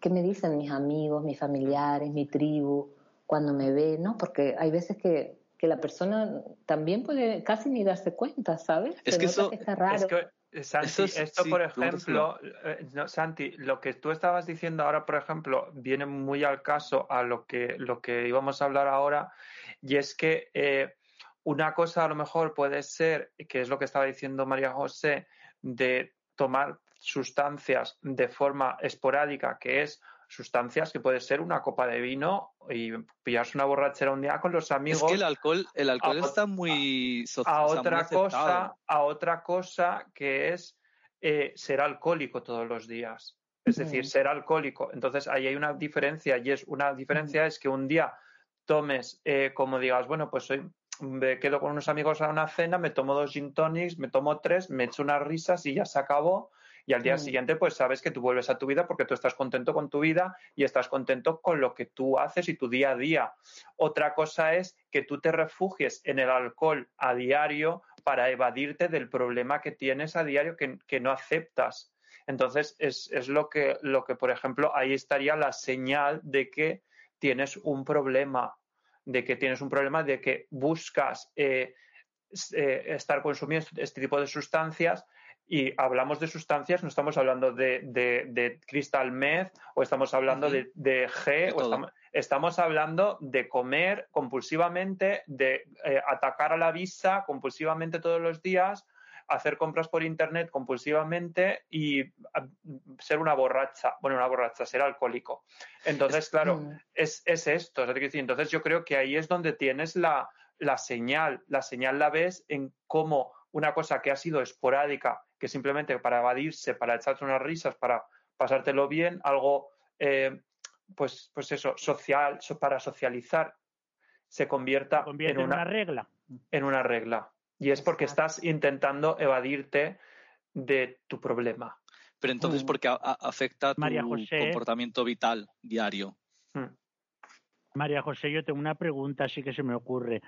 qué me dicen mis amigos, mis familiares, mi tribu cuando me ve, ¿no? Porque hay veces que, que la persona también puede casi ni darse cuenta, ¿sabes? Es que eso que está raro. Es que, Santi, Eso es- esto sí, por ejemplo, eh, no, Santi, lo que tú estabas diciendo ahora, por ejemplo, viene muy al caso a lo que, lo que íbamos a hablar ahora, y es que eh, una cosa a lo mejor puede ser, que es lo que estaba diciendo María José, de tomar sustancias de forma esporádica, que es sustancias que puede ser una copa de vino y pillarse una borrachera un día con los amigos Es que el alcohol, el alcohol a- está muy so- a muy otra cosa, a otra cosa que es eh, ser alcohólico todos los días. Es decir, Mm. ser alcohólico. Entonces ahí hay una diferencia y es una diferencia es que un día tomes, eh, como digas, bueno, pues hoy me quedo con unos amigos a una cena, me tomo dos gin tonics, me tomo tres, me echo unas risas y ya se acabó. Y al día Mm. siguiente, pues sabes que tú vuelves a tu vida porque tú estás contento con tu vida y estás contento con lo que tú haces y tu día a día. Otra cosa es que tú te refugies en el alcohol a diario para evadirte del problema que tienes a diario que, que no aceptas. Entonces, es, es lo, que, lo que, por ejemplo, ahí estaría la señal de que tienes un problema, de que tienes un problema, de que buscas eh, eh, estar consumiendo este tipo de sustancias y hablamos de sustancias, no estamos hablando de, de, de crystal meth o estamos hablando de, de G, o estamos hablando de comer compulsivamente, de eh, atacar a la vista compulsivamente todos los días, hacer compras por internet compulsivamente y ah, ser una borracha, bueno, una borracha, ser alcohólico. Entonces, claro, es, es esto. Entonces yo creo que ahí es donde tienes la, la señal. La señal la ves en cómo una cosa que ha sido esporádica, que simplemente para evadirse, para echarte unas risas, para pasártelo bien, algo, eh, pues, pues eso, social, so- para socializar, se convierta Se convierte en, una, regla. en una regla. Y es porque Exacto. estás intentando evadirte de tu problema. Pero entonces, Mm. ¿por qué a- a- afecta tu María José. comportamiento vital diario? Mm. María José, yo tengo una pregunta así que se me ocurre.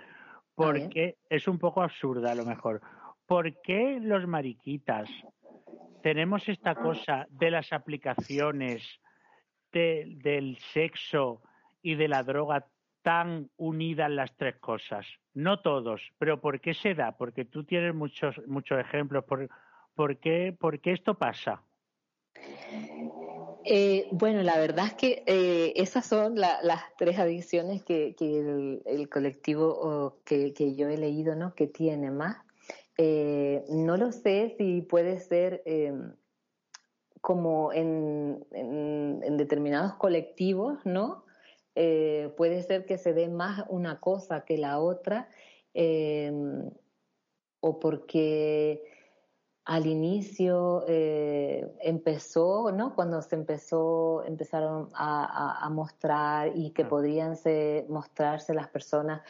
Porque es un poco absurda a lo mejor. ¿Por qué los mariquitas tenemos esta cosa de las aplicaciones, de- del sexo y de la droga tan unidas las tres cosas? No todos, pero ¿por qué se da? Porque tú tienes muchos, muchos ejemplos. ¿Por, por, qué, ¿Por qué esto pasa? Eh, bueno, la verdad es que eh, esas son la- las tres adicciones que, el, colectivo que, yo he leído, ¿no? Que tiene más. Eh, no lo sé si puede ser eh, como en- en determinados colectivos, ¿no? Eh, puede ser que se dé más una cosa que la otra, eh, o porque al inicio eh, empezó, ¿no? Cuando se empezó, empezaron a, mostrar y que mm. podrían mostrarse las personas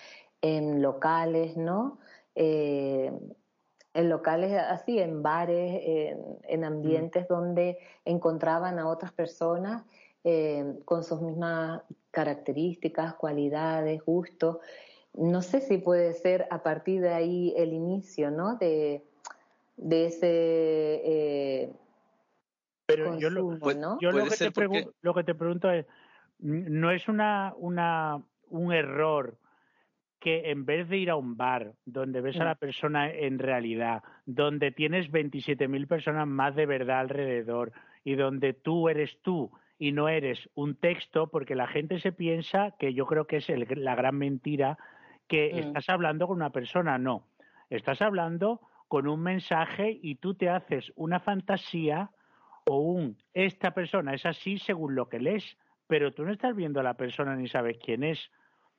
en locales, ¿no? En locales así, en bares, en, mm. ambientes donde encontraban a otras personas eh, con sus mismas características, cualidades, gustos. No sé si puede ser a partir de ahí el inicio, ¿no? De, de ese eh, pero yo, lo, ¿no? yo lo, que te lo que te pregunto es no es una, una un error que en vez de ir a un bar donde ves a la mm. persona en realidad, donde tienes 27.000 personas más de verdad alrededor y donde tú eres tú y no eres un texto, porque la gente se piensa que yo creo que es la gran mentira que mm. estás hablando con una persona, no, estás hablando con un mensaje y tú te haces una fantasía o un esta persona es así según lo que lees, pero tú no estás viendo a la persona ni sabes quién es.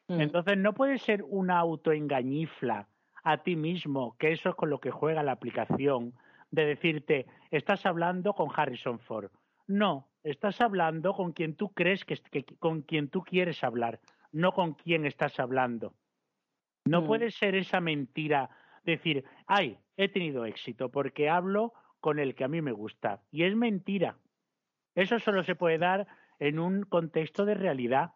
Mm. Entonces no puede ser una autoengañifla a ti mismo, que eso es con lo que juega la aplicación, de decirte, estás hablando con Harrison Ford. No, estás hablando con quien tú crees que, con quien tú quieres hablar, no con quien estás hablando. No mm. puede ser esa mentira decir, ay, he tenido éxito porque hablo con el que a mí me gusta. Y es mentira. Eso solo se puede dar en un contexto de realidad.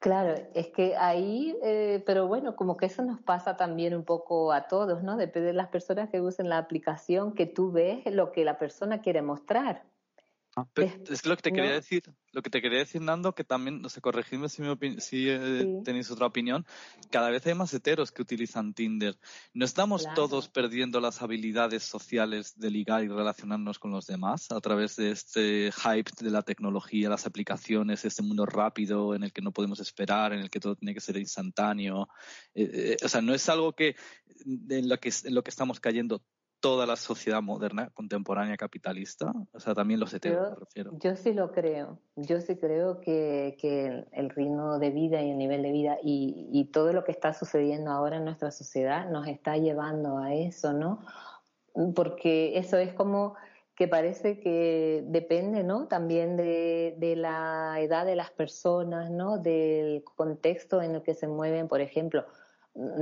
Claro, es que ahí, eh, pero bueno, como que eso nos pasa también un poco a todos, ¿no? Depende de las personas que usen la aplicación, que tú ves lo que la persona quiere mostrar. Ah, es lo que te quería decir, lo que te quería decir, Nando, que también, no sé, corregidme si, si eh, tenéis otra opinión, cada vez hay más heteros que utilizan Tinder. ¿No estamos todos perdiendo las habilidades sociales de ligar y relacionarnos con los demás a través de este hype de la tecnología, las aplicaciones, este mundo rápido en el que no podemos esperar, en el que todo tiene que ser instantáneo? Eh, eh, o sea, ¿no es algo que en lo que, en lo que estamos cayendo toda la sociedad moderna, contemporánea, capitalista? O sea, también los heteros, me refiero. Yo sí lo creo. Yo sí creo que, que el ritmo de vida y el nivel de vida y, y, todo lo que está sucediendo ahora en nuestra sociedad nos está llevando a eso, ¿no? Porque eso es como que parece que depende, ¿no? También de, de, la edad de las personas, ¿no? Del contexto en el que se mueven, por ejemplo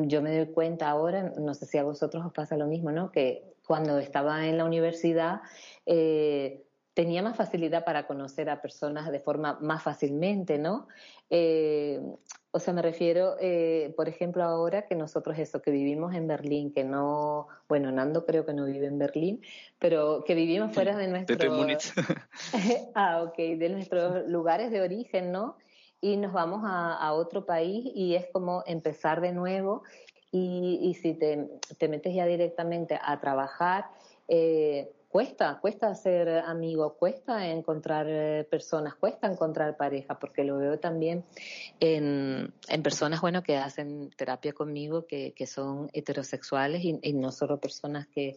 yo me doy cuenta ahora, no sé si a vosotros os pasa lo mismo, ¿no? Que cuando estaba en la universidad eh, tenía más facilidad para conocer a personas de forma más fácilmente, ¿no? Eh, o sea, me refiero, eh, por ejemplo, ahora que nosotros eso, que vivimos en Berlín, que no, bueno, Nando creo que no vive en Berlín, pero que vivimos fuera de nuestro... ah, ok, de nuestros lugares de origen, ¿no? Y nos vamos a, otro país y es como empezar de nuevo. Y, y si te, te, metes ya directamente a trabajar, eh, cuesta, cuesta ser amigo, cuesta encontrar eh, personas, cuesta encontrar pareja, porque lo veo también en, en personas, bueno, que hacen terapia conmigo, que, que son heterosexuales y, y no solo personas que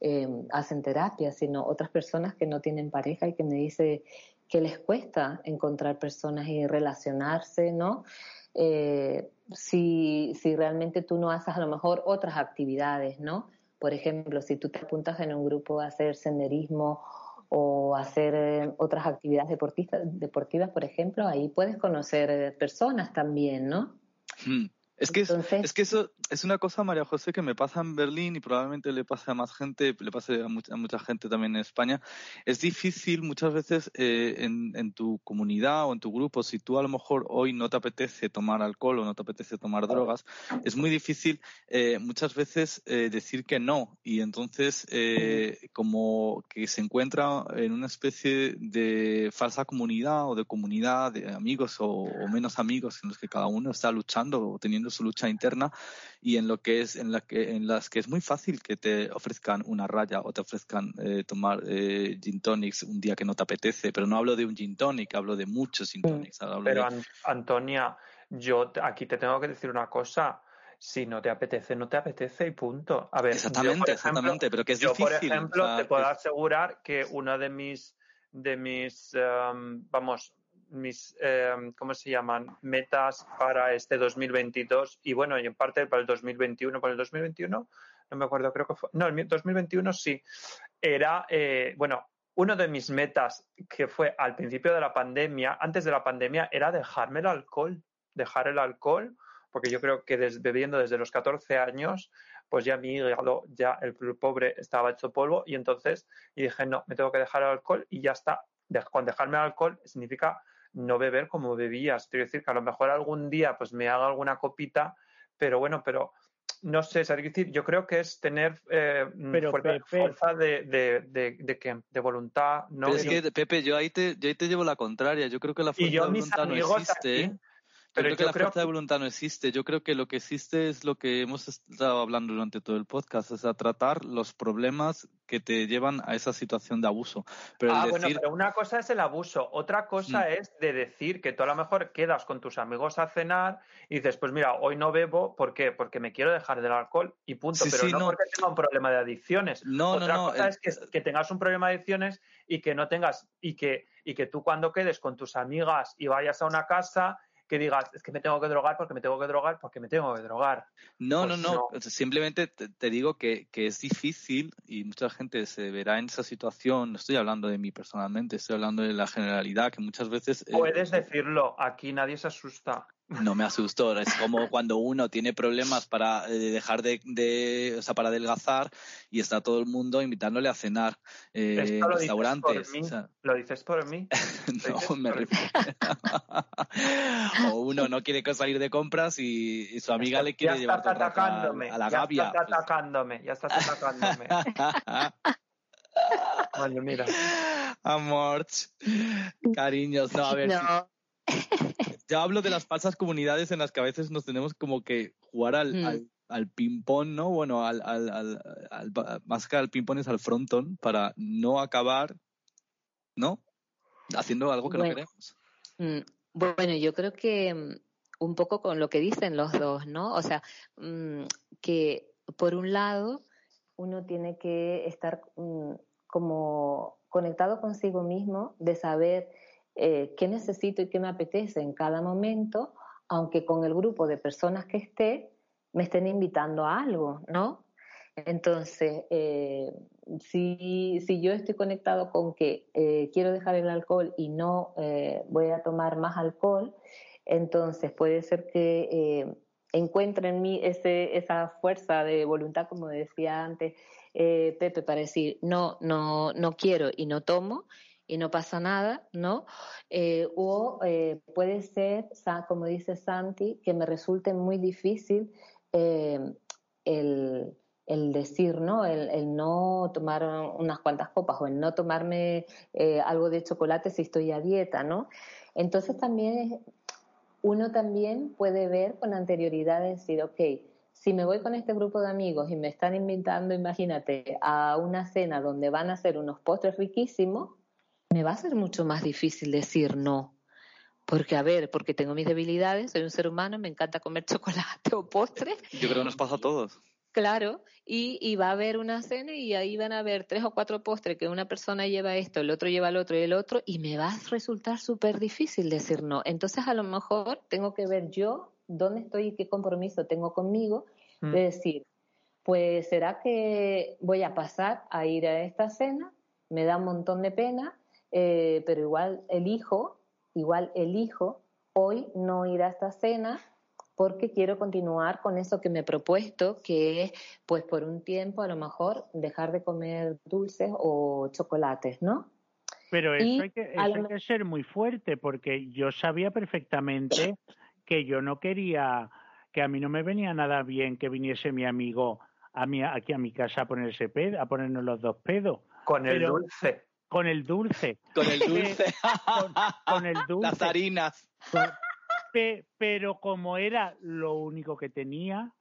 eh, hacen terapia, sino otras personas que no tienen pareja y que me dice que les cuesta encontrar personas y relacionarse, ¿no? Eh, si, si realmente tú no haces a lo mejor otras actividades, ¿no? Por ejemplo, si tú te apuntas en un grupo a hacer senderismo o hacer eh, otras actividades deportistas, deportivas, por ejemplo, ahí puedes conocer eh, personas también, ¿no? Hmm. Es que, es, que eso es una cosa, María José, que me pasa en Berlín y probablemente le pase a más gente, le pase a mucha, mucha gente también en España. Es difícil muchas veces eh, en, en, tu comunidad o en tu grupo, si tú a lo mejor hoy no te apetece tomar alcohol o no te apetece tomar drogas, es muy difícil eh, muchas veces eh, decir que no. Y entonces, como que se encuentra en una especie de falsa comunidad o de comunidad de amigos o, o menos amigos en los que cada uno está luchando o teniendo su lucha interna y en lo que es en la que en las que es muy fácil que te ofrezcan una raya o te ofrezcan eh, tomar eh, gin tonics un día que no te apetece pero no hablo de un gin tonic hablo de muchos gin tonics pero Antonia yo aquí te tengo que decir una cosa si no te apetece, no te apetece y punto. A ver, exactamente, exactamente, pero que es difícil. Por ejemplo, te puedo asegurar que una de mis, de mis, em, vamos, mis eh, ¿cómo se llaman? Metas para este 2022 y bueno, y en parte para el 2021. Para el 2021, no me acuerdo, creo que fue, no, el 2021 sí, era, eh, bueno, uno de mis metas que fue al principio de la pandemia, antes de la pandemia, era dejarme el alcohol, dejar el alcohol, porque yo creo que desde, bebiendo desde los 14 años, pues ya mi hígado, ya el pobre estaba hecho polvo y entonces y dije, no, me tengo que dejar el alcohol y ya está. Con dejarme el alcohol significa no beber como bebías. Quiero decir que a lo mejor algún día pues me haga alguna copita, pero bueno, pero no sé, es decir, yo creo que es tener eh, fuerza, de, de, de, de, voluntad. ¿no? es que, Pepe, yo ahí, te, yo ahí te llevo la contraria. Yo creo que la fuerza de voluntad no existe. Pero yo creo que la fuerza de voluntad no existe. Yo creo que lo que existe es lo que hemos estado hablando durante todo el podcast, o sea, tratar los problemas que te llevan a esa situación de abuso. Pero ah, bueno, pero una cosa es el abuso, otra cosa mm. es de decir que tú a lo mejor quedas con tus amigos a cenar y dices, pues mira, hoy no bebo, ¿por qué? Porque me quiero dejar del alcohol y punto, pero no, porque tenga un problema de adicciones. No, otra no, cosa es que, que tengas un problema de adicciones y que no tengas, y que, y que tú cuando quedes con tus amigas y vayas a una casa que digas, es que me tengo que drogar porque me tengo que drogar porque me tengo que drogar. No, no, pues no, Simplemente te, digo que, que, es difícil y mucha gente se verá en esa situación. No estoy hablando de mí personalmente, estoy hablando de la generalidad, que muchas veces. Eh, Puedes decirlo, aquí nadie se asusta. No me asustó, es como cuando uno tiene problemas para eh, dejar de, o sea, para adelgazar y está todo el mundo invitándole a cenar eh, lo restaurantes. ¿Lo dices por mí? no, me refiero. o uno no quiere salir de compras y, su amiga le quiere llevar a, la ya gavia. Ya estás atacándome, ya estás atacándome. bueno, mira. Amor, cariños, no, a ver. No. Yo hablo de las falsas comunidades en las que a veces nos tenemos como que jugar al, mm. al, ping-pong, ¿no? Bueno, al, al, al, más que al ping-pong es al frontón para no acabar, ¿no? Haciendo algo que no queremos. Mm, bueno, yo creo que mm, un poco con lo que dicen los dos, ¿no? O sea, que por un lado uno tiene que estar como conectado consigo mismo, de saber eh, qué necesito y qué me apetece en cada momento, aunque con el grupo de personas que esté me estén invitando a algo, ¿no? Entonces, eh, si, si, yo estoy conectado con que eh, quiero dejar el alcohol y no voy a tomar más alcohol, entonces puede ser que encuentre en mí ese, esa fuerza de voluntad, como decía antes Pepe, para decir no, no, no quiero y no tomo, y no pasa nada, ¿no? Eh, o eh, puede ser, como dice Santi, que me resulte muy difícil eh, el, decir, ¿no? El, no tomar unas cuantas copas o el no tomarme algo de chocolate si estoy a dieta, ¿no? Entonces también uno también puede ver con anterioridad decir, ok, si me voy con este grupo de amigos y me están invitando, imagínate, a una cena donde van a hacer unos postres riquísimos, me va a ser mucho más difícil decir no. Porque, a ver, porque tengo mis debilidades, soy un ser humano, me encanta comer chocolate o postres. Yo creo que nos pasa a todos. Claro, y, va a haber una cena y ahí van a haber tres o cuatro postres que una persona lleva esto, el otro lleva el otro y el otro, y me va a resultar súper difícil decir no. Entonces, a lo mejor tengo que ver yo dónde estoy y qué compromiso tengo conmigo de mm. decir, pues será que voy a pasar a ir a esta cena, me da un montón de pena, eh, pero igual elijo, igual elijo hoy no ir a esta cena porque quiero continuar con eso que me he propuesto, que es, pues por un tiempo a lo mejor dejar de comer dulces o chocolates, ¿no? Pero eso, hay que, hay que ser muy fuerte, porque yo sabía perfectamente que yo no quería, que a mí no me venía nada bien que viniese mi amigo a mi, aquí a mi casa a ponerse pedo, a ponernos los dos pedos. Con el dulce con el dulce. Con el dulce. con, el dulce. Las harinas. pero como era lo único que tenía,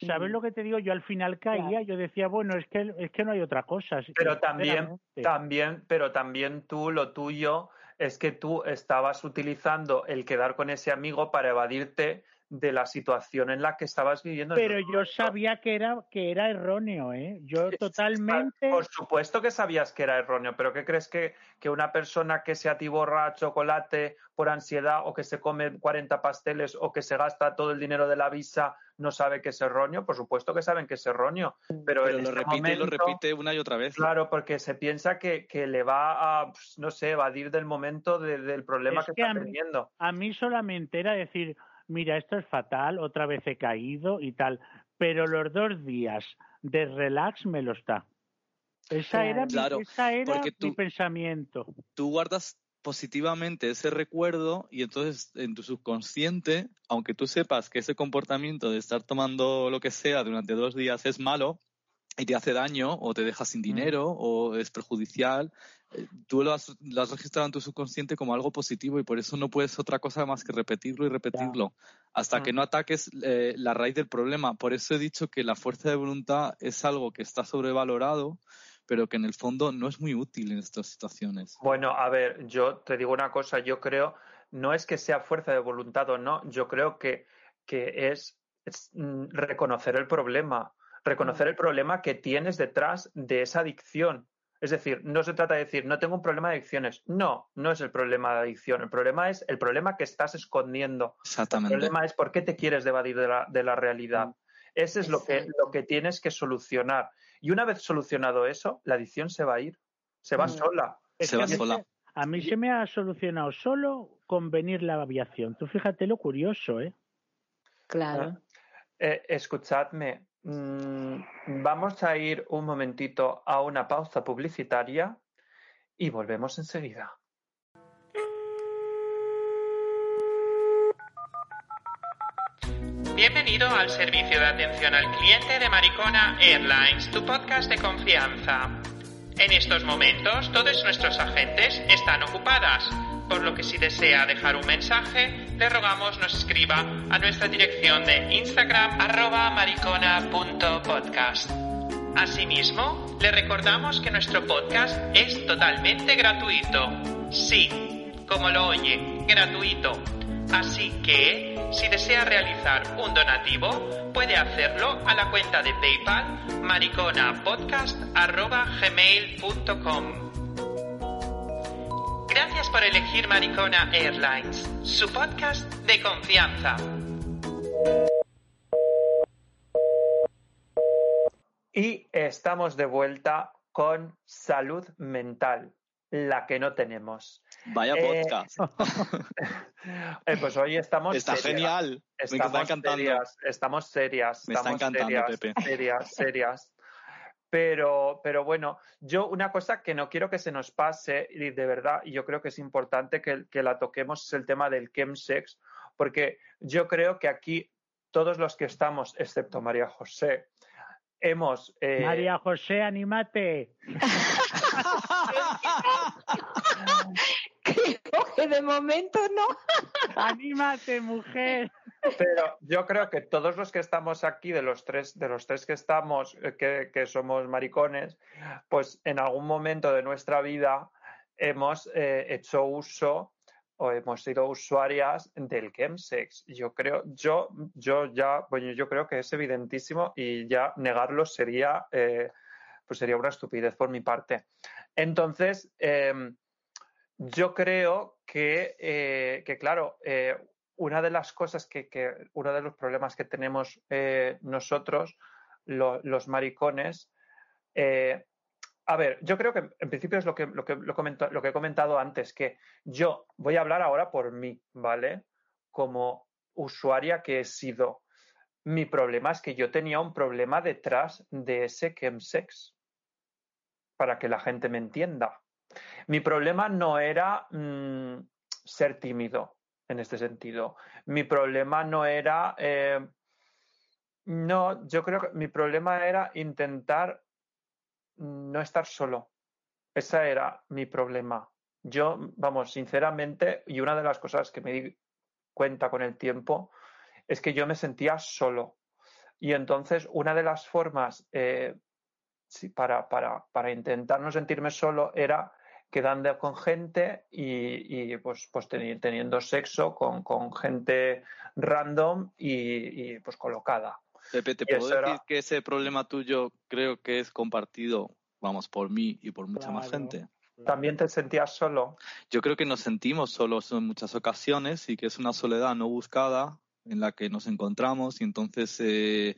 ¿sabes mm. lo que te digo? Yo al final caía, yo decía, bueno, es que es que no hay otra cosa. Pero también, también, pero también tú, lo tuyo es que tú estabas utilizando el quedar con ese amigo para evadirte de la situación en la que estabas viviendo. Pero yo sabía que era, que era erróneo, ¿eh? Yo totalmente... Por supuesto que sabías que era erróneo, pero ¿qué crees que, que una persona que se atiborra chocolate por ansiedad o que se come 40 pasteles o que se gasta todo el dinero de la visa no sabe que es erróneo? Por supuesto que saben que es erróneo, pero, Pero en lo este repite y lo repite una y otra vez. Claro, porque se piensa que, que le va a, pues, no sé, evadir del momento de- del problema Es que, que está a mí- teniendo. A mí solamente era decir, mira, esto es fatal, otra vez he caído y tal, pero los dos días de relax me los da. Esa era, mi- esa era mi pensamiento. tú guardas positivamente ese recuerdo y entonces en tu subconsciente, aunque tú sepas que ese comportamiento de estar tomando lo que sea durante dos días es malo y te hace daño o te deja sin dinero o es perjudicial, eh, tú lo has, lo has registrado en tu subconsciente como algo positivo y por eso no puedes otra cosa más que repetirlo y repetirlo hasta que Mm. no ataques eh, la raíz del problema. Por eso he dicho que la fuerza de voluntad es algo que está sobrevalorado, pero que en el fondo no es muy útil en estas situaciones. Bueno, a ver, yo te digo una cosa, yo creo, no es que sea fuerza de voluntad o no, yo creo que, que es, es, mm, reconocer el problema, reconocer el problema que tienes detrás de esa adicción. Es decir, no se trata de decir, no tengo un problema de adicciones. No, no es el problema de adicción. El problema es el problema que estás escondiendo. El Exactamente. problema es por qué te quieres evadir de la, de la realidad. Ese es lo que, lo que tienes que solucionar. Y una vez solucionado eso, la adicción se va a ir, se va Mm. sola. Es Se va a mí sola. se- A mí se me ha solucionado solo con venir la aviación. Tú fíjate lo curioso, ¿eh? Claro. Eh, escuchadme, mm, vamos a ir un momentito a una pausa publicitaria y volvemos enseguida. Bienvenido al servicio de atención al cliente de Maricona Airlines, tu podcast de confianza. En estos momentos todos nuestros agentes están ocupadas, por lo que si desea dejar un mensaje, le rogamos nos escriba a nuestra dirección de Instagram arroba maricona.podcast. Asimismo, le recordamos que nuestro podcast es totalmente gratuito. Sí, como lo oye, gratuito. Así que, si desea realizar un donativo, puede hacerlo a la cuenta de PayPal mariconapodcast.gmail.com. Gracias por elegir Maricona Airlines, su podcast de confianza. Y estamos de vuelta con salud mental, la que no tenemos. Vaya Eh, podcast. Eh, pues hoy estamos Está serias. genial. Me está Estamos encantando. serias, estamos serias, Me está estamos encantando, serias, Pepe. serias, serias. Pero, pero bueno, yo una cosa que no quiero que se nos pase, y de verdad, y yo creo que es importante que, que la toquemos, es el tema del chemsex, porque yo creo que aquí todos los que estamos, excepto María José, hemos... eh, María José, anímate. que de momento no. Anímate, mujer. Pero yo creo que todos los que estamos aquí, de los tres, de los tres que estamos, eh, que, que somos maricones, pues en algún momento de nuestra vida hemos eh, hecho uso o hemos sido usuarias del chemsex. Yo creo, yo, yo ya, bueno, yo creo que es evidentísimo y ya negarlo sería, eh, pues sería una estupidez por mi parte. Entonces, em, yo creo que, que claro, una de las cosas que, uno de los problemas que tenemos eh, nosotros, lo- los maricones, eh, a ver, yo creo que en principio es lo que, lo, que, lo, lo he comentado antes, que yo voy a hablar ahora por mí, ¿vale? Como usuaria que he sido. Mi problema es que yo tenía un problema detrás de ese chemsex, para que la gente me entienda. Mi problema no era mm, ser tímido en este sentido. Mi problema no era... eh, no, yo creo que mi problema era intentar no estar solo. Ese era mi problema. Yo, vamos, sinceramente, y una de las cosas que me di cuenta con el tiempo es que yo me sentía solo. Y entonces, una de las formas eh, para, para, para intentar no sentirme solo era quedando con gente y, pues, pues teniendo sexo con, con gente random y, pues colocada. Pepe, ¿te puedo decir que ese problema tuyo creo que es compartido, vamos, por mí y por mucha más gente? ¿También te sentías solo? Yo creo que nos sentimos solos en muchas ocasiones y que es una soledad no buscada en la que nos encontramos y entonces eh,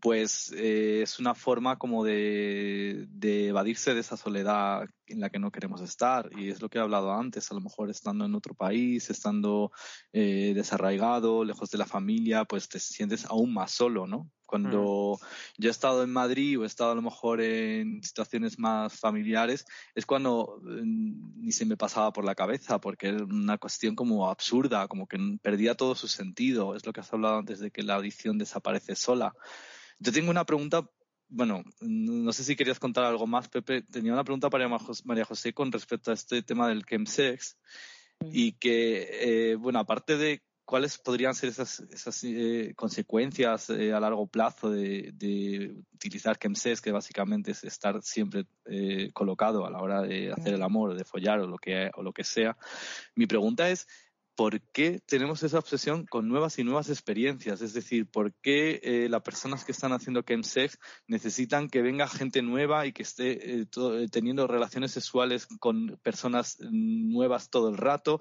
pues eh, es una forma como de, de, evadirse de esa soledad en la que no queremos estar. Y es lo que he hablado antes, a lo mejor estando en otro país, estando eh, desarraigado, lejos de la familia, pues te sientes aún más solo, ¿no? Cuando mm. yo he estado en Madrid o he estado a lo mejor en situaciones más familiares, es cuando mm, ni se me pasaba por la cabeza, porque era una cuestión como absurda, como que perdía todo su sentido. Es lo que has hablado antes de que la audición desaparece sola. Yo tengo una pregunta, bueno, no sé si querías contar algo más, Pepe. Tenía una pregunta para María José con respecto a este tema del chemsex y que, eh, bueno, aparte de cuáles podrían ser esas, esas eh, consecuencias eh, a largo plazo de, de, utilizar chemsex, que básicamente es estar siempre colocado a la hora de hacer el amor, de follar o lo que, o lo que sea. Mi pregunta es, ¿por qué tenemos esa obsesión con nuevas y nuevas experiencias? Es decir, ¿por qué eh, las personas que están haciendo chemsex necesitan que venga gente nueva y que esté eh, eh, teniendo relaciones sexuales con personas nuevas todo el rato?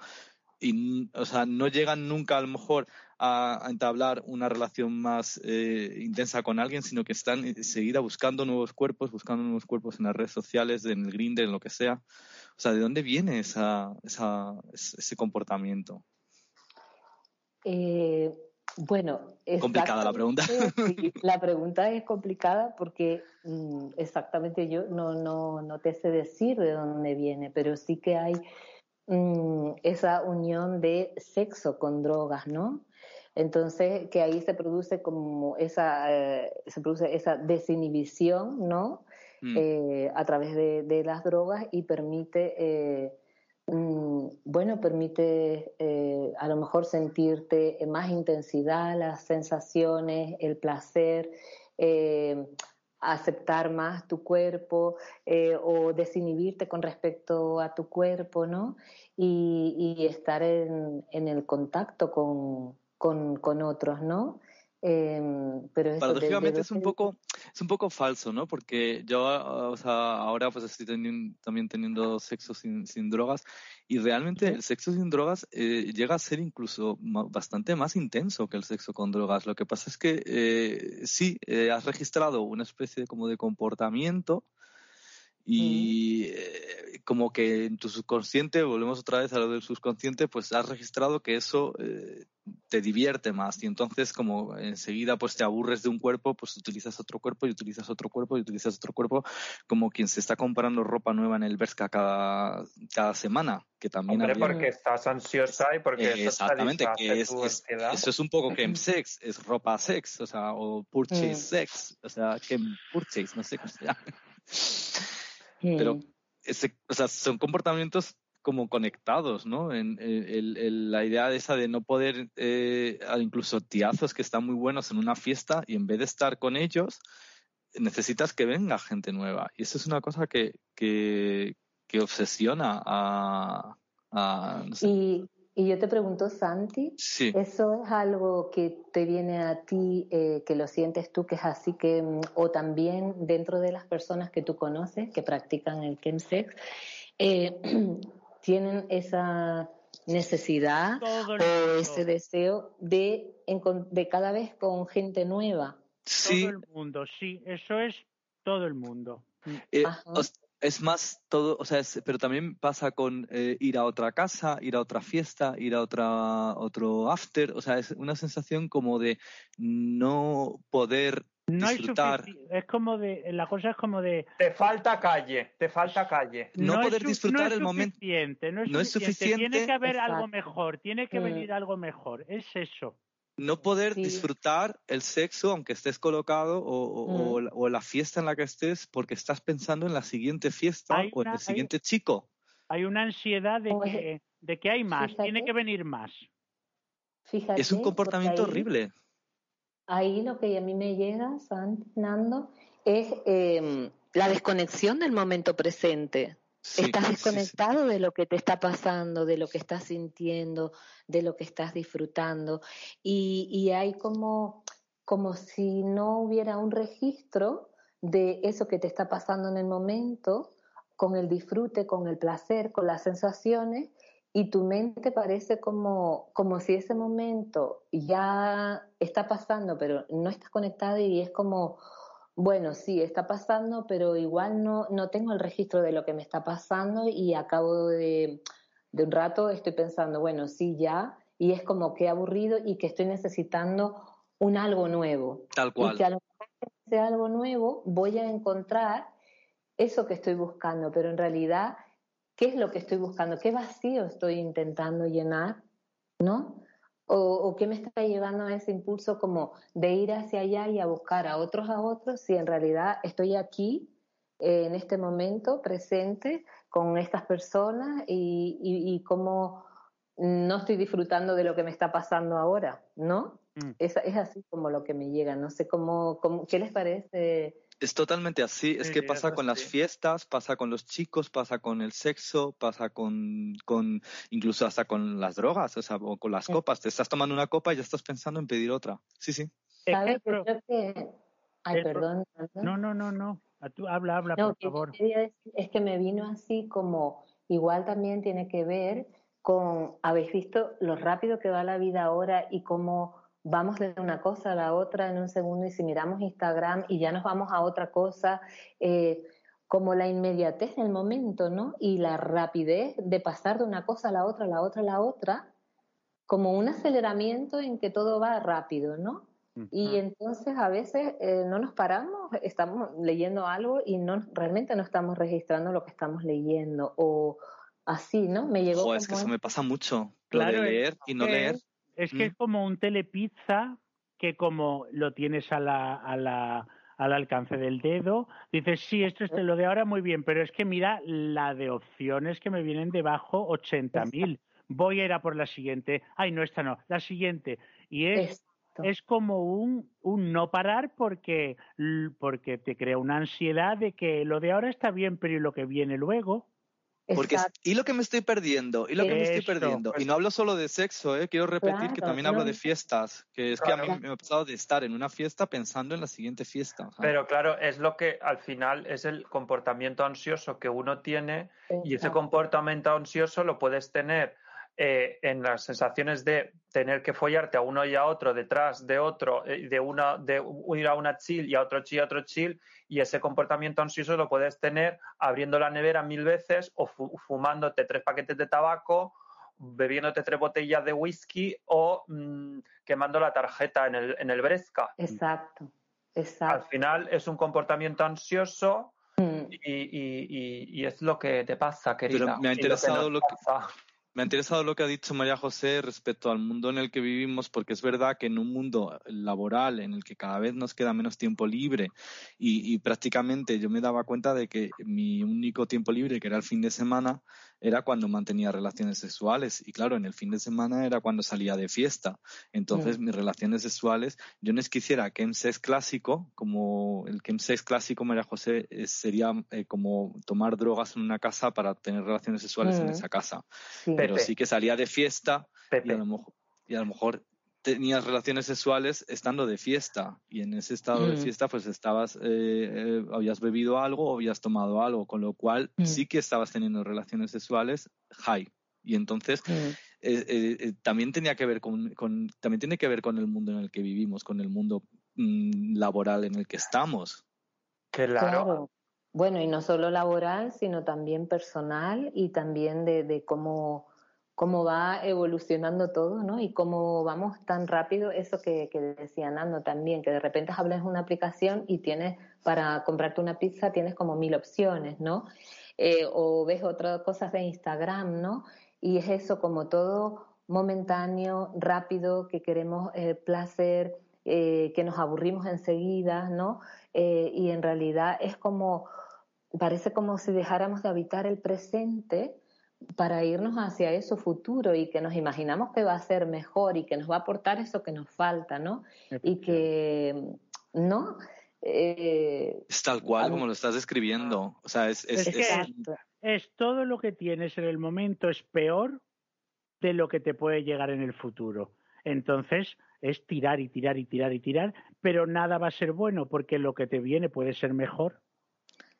Y, o sea, no llegan nunca a lo mejor a, entablar una relación más intensa con alguien, sino que están enseguida buscando nuevos cuerpos, buscando nuevos cuerpos en las redes sociales, en el Grindr, en lo que sea. O sea, ¿de dónde viene esa, esa, ese comportamiento? Eh, bueno, es complicada la pregunta. la pregunta es complicada porque mm, exactamente yo no, no, no te sé decir de dónde viene, pero sí que hay mm, esa unión de sexo con drogas, ¿no? Entonces, que ahí se produce como esa, eh, se produce esa desinhibición, ¿no? Mm. Eh, a través de, las drogas y permite, eh, mm, bueno, permite eh, a lo mejor sentirte más intensidad, las sensaciones, el placer, aceptar más tu cuerpo o desinhibirte con respecto a tu cuerpo, ¿no? Y, estar en, el contacto con, con otros, ¿no? Em, pero Paradójicamente es un poco es un poco falso, ¿no? Porque yo, o sea, ahora pues estoy también teniendo sexo sin, sin, drogas y realmente el sexo sin drogas eh, llega a ser incluso bastante más intenso que el sexo con drogas. Lo que pasa es que eh, sí, eh, has registrado una especie de, como de comportamiento y como que en tu subconsciente, volvemos otra vez a lo del subconsciente, pues has registrado que eso eh, te divierte más y entonces como enseguida pues te aburres de un cuerpo, pues utilizas otro cuerpo y utilizas otro cuerpo y utilizas otro cuerpo como quien se está comprando ropa nueva en el Berska cada, cada semana, que también Hombre, porque estás ansiosa y porque eh, exactamente que es, eso es un poco que sex, es ropa sex, o sea, o purchase mm. sex, o sea, que purchase, no sé cómo se llama. Pero o sea, son comportamientos como conectados, ¿no? La idea de esa de no poder, eh, incluso tiazos que están muy buenos en una fiesta y en vez de estar con ellos, necesitas que venga gente nueva. Y eso es una cosa que, que, obsesiona a... yo te pregunto, Santi, ¿eso es algo que te viene a ti, eh, que lo sientes tú, que es así que, mm, o también dentro de las personas que tú conoces que practican el chemsex, eh, tienen esa necesidad o ese deseo de, de cada vez con gente nueva? Sí. Todo el mundo, sí, eso es todo el mundo. Eh, es más todo, o sea, pero también pasa con eh, ir a otra casa, ir a otra fiesta, ir a otra otro after, o sea, es una sensación como de no poder no disfrutar. es como de, la cosa es como de. Te falta calle, te falta calle. No, poder disfrutar el momento. No es, suficiente. Tiene que haber algo mejor, tiene que mm. venir algo mejor. Es eso no poder disfrutar el sexo aunque estés colocado o, mm. o, la fiesta en la que estés porque estás pensando en la siguiente fiesta o en el siguiente chico. Hay una ansiedad de, que, de que hay más, tiene que venir más. Fíjate, es un comportamiento horrible. Ahí lo que a mí me llega, Fernando, es em, la desconexión del momento presente. Estás desconectado de lo que te está pasando, de lo que estás sintiendo, de lo que estás disfrutando. Y, y hay como, como si no hubiera un registro de eso que te está pasando en el momento, con el disfrute, con el placer, con las sensaciones, y tu mente parece como, como si ese momento ya está pasando, pero no estás conectada y es como, bueno, sí, está pasando, pero igual no, no tengo el registro de lo que me está pasando y acabo de, de un rato estoy pensando, bueno, sí, ya, y es como que aburrido y que estoy necesitando un algo nuevo. Tal cual. Y que a lo mejor ese algo nuevo voy a encontrar eso que estoy buscando, pero en realidad, ¿qué es lo que estoy buscando? ¿Qué vacío estoy intentando llenar? ¿No? O, qué me está llevando a ese impulso como de ir hacia allá y a buscar a otros a otros si en realidad estoy aquí eh, en este momento presente con estas personas y, y, cómo no estoy disfrutando de lo que me está pasando ahora, ¿no? Mm. Es, es, así como lo que me llega, no sé cómo, cómo ¿qué les parece? Es totalmente así. Es que pasa con las fiestas, pasa con los chicos, pasa con el sexo, pasa con, con incluso hasta con las drogas, o sea, o con las copas. Te estás tomando una copa y ya estás pensando en pedir otra. Sí, sí. ¿Sabes? Creo que... Ay, perdón. No, no, no, no. Tú habla, habla, por favor. Es que me vino así como, igual también tiene que ver con, habéis visto lo rápido que va la vida ahora y cómo vamos de una cosa a la otra en un segundo y si miramos Instagram y ya nos vamos a otra cosa, eh, como la inmediatez del momento, ¿no? Y la rapidez de pasar de una cosa a la otra, a la otra, a la otra, como un aceleramiento en que todo va rápido, ¿no? Y entonces a veces eh, no nos paramos, estamos leyendo algo y no realmente no estamos registrando lo que estamos leyendo o así, ¿no? Me llegó. es que eso me pasa mucho, claro, de leer y no leer. Es que es como un telepizza que como lo tienes a la, a la, al alcance del dedo, dices, sí, esto es lo de ahora muy bien, pero es que mira la de opciones que me vienen debajo, 80.000. Voy a ir a por la siguiente. Ay, no, esta no, la siguiente. Y es, es como un, un no parar porque, porque te crea una ansiedad de que lo de ahora está bien, pero ¿y lo que viene luego? Porque y lo que me estoy perdiendo, y lo que me estoy perdiendo. Y no hablo solo de sexo, ¿eh? quiero repetir que también hablo de fiestas, que es que a mí me ha pasado de estar en una fiesta pensando en la siguiente fiesta. Pero claro, es lo que al final es el comportamiento ansioso que uno tiene y ese comportamiento ansioso lo puedes tener eh, en las sensaciones de tener que follarte a uno y a otro detrás de otro, eh, de una, de ir a una chill y a otro chill y a otro chill, y ese comportamiento ansioso lo puedes tener abriendo la nevera mil veces o fumándote tres paquetes de tabaco, bebiéndote tres botellas de whisky o mm, quemando la tarjeta en el, en el Bresca. Exacto, exacto. Al final es un comportamiento ansioso mm. y, y, es lo que te pasa, querida. Pero me ha interesado lo que, me ha interesado lo que ha dicho María José respecto al mundo en el que vivimos, porque es verdad que en un mundo laboral en el que cada vez nos queda menos tiempo libre y, y, prácticamente yo me daba cuenta de que mi único tiempo libre, que era el fin de semana, era cuando mantenía relaciones sexuales. Y claro, en el fin de semana era cuando salía de fiesta. Entonces, mm. mis relaciones sexuales, yo no es que hiciera chemsex clásico, como el chemsex clásico, María José, eh, sería eh, como tomar drogas en una casa para tener relaciones sexuales en mm. esa casa. Pero sí que salía de fiesta y a, lo mejor, y a lo mejor tenías relaciones sexuales estando de fiesta y en ese estado de mm. fiesta pues estabas eh, eh, habías bebido algo o habías tomado algo con lo cual mm. sí que estabas teniendo relaciones sexuales high y entonces mm. eh, también tenía que ver con, también tiene que ver con el mundo en el que vivimos con el mundo laboral en el que estamos claro. bueno y no solo laboral sino también personal y también de cómo cómo va evolucionando todo, ¿no? Y cómo vamos tan rápido, eso que, decía Nando también, que de repente hablas una aplicación y tienes, para comprarte una pizza tienes como mil opciones, ¿no? Eh, o ves otras cosas de Instagram, ¿no? Y es eso como todo momentáneo, rápido, que queremos eh, placer, eh, que nos aburrimos enseguida, ¿no? y en realidad es como, parece como si dejáramos de habitar el presente, para irnos hacia eso futuro y que nos imaginamos que va a ser mejor y que nos va a aportar eso que nos falta, ¿no? Y que, ¿no? Eh, es tal cual como lo estás describiendo. O sea, es, es, es todo lo que tienes en el momento es peor de lo que te puede llegar en el futuro. Entonces es tirar y tirar y tirar y tirar, pero nada va a ser bueno porque lo que te viene puede ser mejor.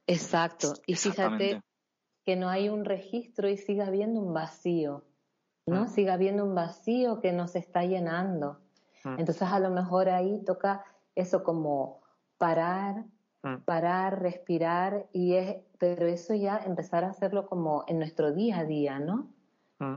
Exacto. Y fíjate que no hay un registro y sigue habiendo un vacío, ¿no? Mm. Sigue habiendo un vacío que nos está llenando. Mm. Entonces a lo mejor ahí toca eso como parar, mm. parar, respirar y es, pero eso ya empezar a hacerlo como en nuestro día a día, ¿no?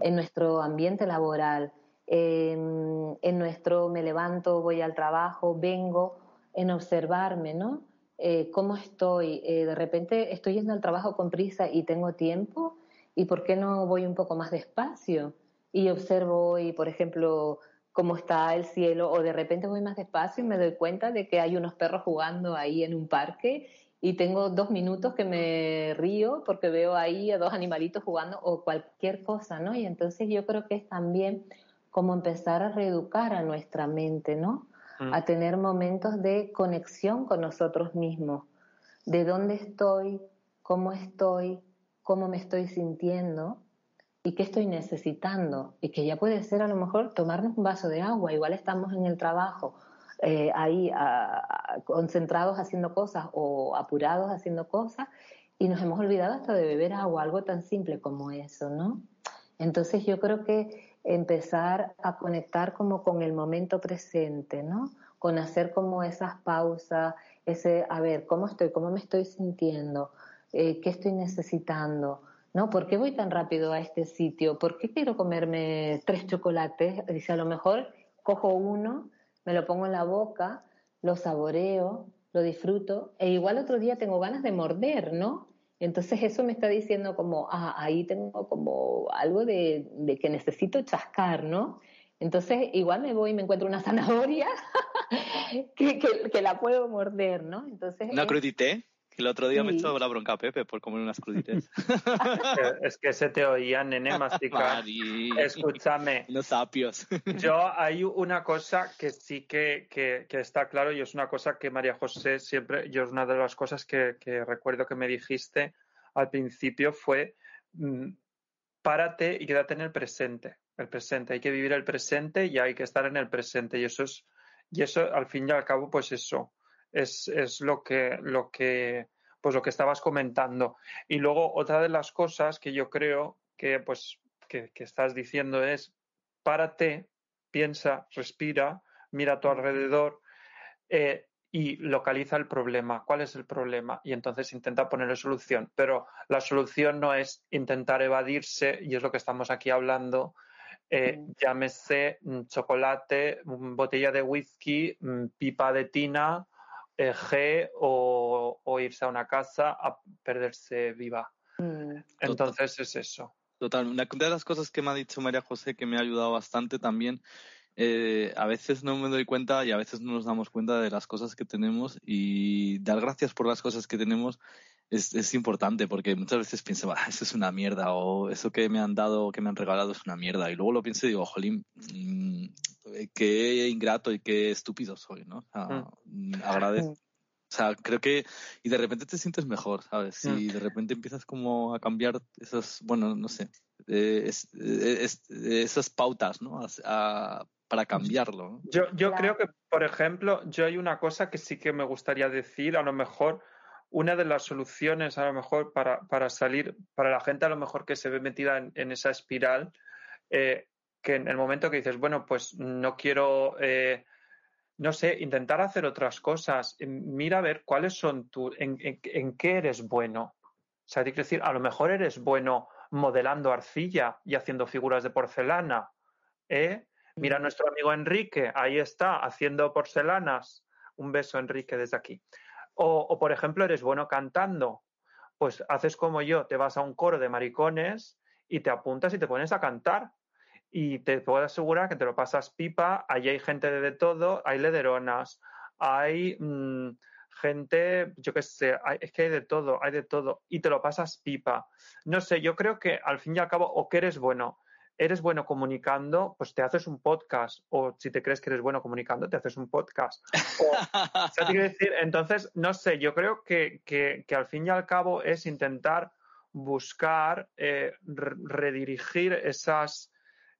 En nuestro ambiente laboral, en, en nuestro me levanto, voy al trabajo, vengo, en observarme, ¿no? Eh, cómo estoy, eh, de repente estoy yendo al trabajo con prisa y tengo tiempo, ¿y por qué no voy un poco más despacio? Y observo y, por ejemplo, cómo está el cielo, o de repente voy más despacio y me doy cuenta de que hay unos perros jugando ahí en un parque y tengo dos minutos que me río porque veo ahí a dos animalitos jugando o cualquier cosa, ¿no? Y entonces yo creo que es también como empezar a reeducar a nuestra mente, ¿no? A tener momentos de conexión con nosotros mismos, de dónde estoy, cómo estoy, cómo me estoy sintiendo y qué estoy necesitando. Y que ya puede ser a lo mejor tomarnos un vaso de agua, igual estamos en el trabajo, eh, ahí concentrados haciendo cosas o apurados haciendo cosas y nos hemos olvidado hasta de beber agua, algo tan simple como eso, ¿no? Entonces yo creo que empezar a conectar como con el momento presente, ¿no? Con hacer como esas pausas, ese, a ver, ¿cómo estoy? ¿Cómo me estoy sintiendo? Eh, ¿Qué estoy necesitando? ¿No? ¿Por qué voy tan rápido a este sitio? ¿Por qué quiero comerme tres chocolates? Dice, a lo mejor cojo uno, me lo pongo en la boca, lo saboreo, lo disfruto, e igual otro día tengo ganas de morder, ¿no? Entonces eso me está diciendo como, ah, ahí tengo como algo de, que necesito chascar, ¿no? Entonces igual me voy y me encuentro una zanahoria que, que, la puedo morder, ¿no? Entonces ¿Una crudité? El otro día me echó la bronca a Pepe por comer unas crudites. es que se te oía, nene, masticar. Escúchame. Los sapios. Yo hay una cosa que sí que, que, está claro y es una cosa que María José siempre, yo es una de las cosas que, recuerdo que me dijiste al principio fue mm, párate y quédate en el presente. El presente, hay que vivir el presente y hay que estar en el presente y eso es, y eso al fin y al cabo pues eso es, es lo que, lo que, pues lo que estabas comentando. Y luego otra de las cosas que yo creo que, pues, que, estás diciendo es párate, piensa, respira, mira a tu alrededor eh, y localiza el problema. ¿Cuál es el problema? Y entonces intenta ponerle solución. Pero la solución no es intentar evadirse, y es lo que estamos aquí hablando, eh, llámese mm, chocolate, mm, botella de whisky, mm, pipa de tina, G o, irse a una casa a perderse viva. Mm. Entonces es eso. Total. Una de las cosas que me ha dicho María José que me ha ayudado bastante también, eh, a veces no me doy cuenta y a veces no nos damos cuenta de las cosas que tenemos y dar gracias por las cosas que tenemos es, es importante porque muchas veces pienso, eso es una mierda o eso que me han dado, que me han regalado es una mierda y luego lo pienso y digo, jolín, mm, eh, qué ingrato y qué estúpido soy, ¿no? Mm. Mm, agradezco. O sea, creo que, y de repente te sientes mejor, ¿sabes? Si mm. de repente empiezas como a cambiar esas, bueno, no sé, eh, eh, esas pautas, ¿no? para cambiarlo. Yo, yo creo que, por ejemplo, yo hay una cosa que sí que me gustaría decir, a lo mejor una de las soluciones, a lo mejor, para, para salir, para la gente a lo mejor que se ve metida en, esa espiral, eh, que en el momento que dices, bueno, pues no quiero, eh, no sé, intentar hacer otras cosas, eh, mira a ver cuáles son tus, en, en, qué eres bueno. O sea, hay que decir, a lo mejor eres bueno modelando arcilla y haciendo figuras de porcelana. ¿eh? Mira a nuestro amigo Enrique, ahí está, haciendo porcelanas. Un beso, Enrique, desde aquí. O, o, por ejemplo, eres bueno cantando. Pues haces como yo, te vas a un coro de maricones y te apuntas y te pones a cantar y te puedo asegurar que te lo pasas pipa, allí hay gente de, todo, hay lederonas, hay mm, gente, yo qué sé, es que hay de todo, hay de todo, y te lo pasas pipa. No sé, yo creo que al fin y al cabo, o que eres bueno, eres bueno comunicando, pues te haces un podcast, o si te crees que eres bueno comunicando, te haces un podcast. decir? Entonces, no sé, yo creo que, que, que al fin y al cabo es intentar buscar eh, redirigir esas,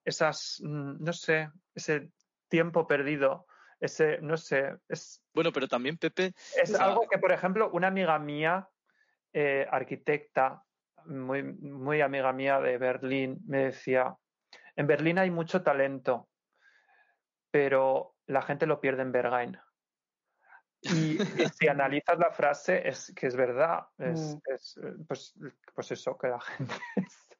esas, mm, no sé, ese tiempo perdido, ese, no sé, es... Bueno, pero también, Pepe... Es algo que, por ejemplo, una amiga mía, eh, arquitecta, muy, muy amiga mía de Berlín, me decía, en Berlín hay mucho talento, pero la gente lo pierde en Berghain. Y, si analizas la frase, es que es verdad. Es, mm. es, pues, pues eso, que la gente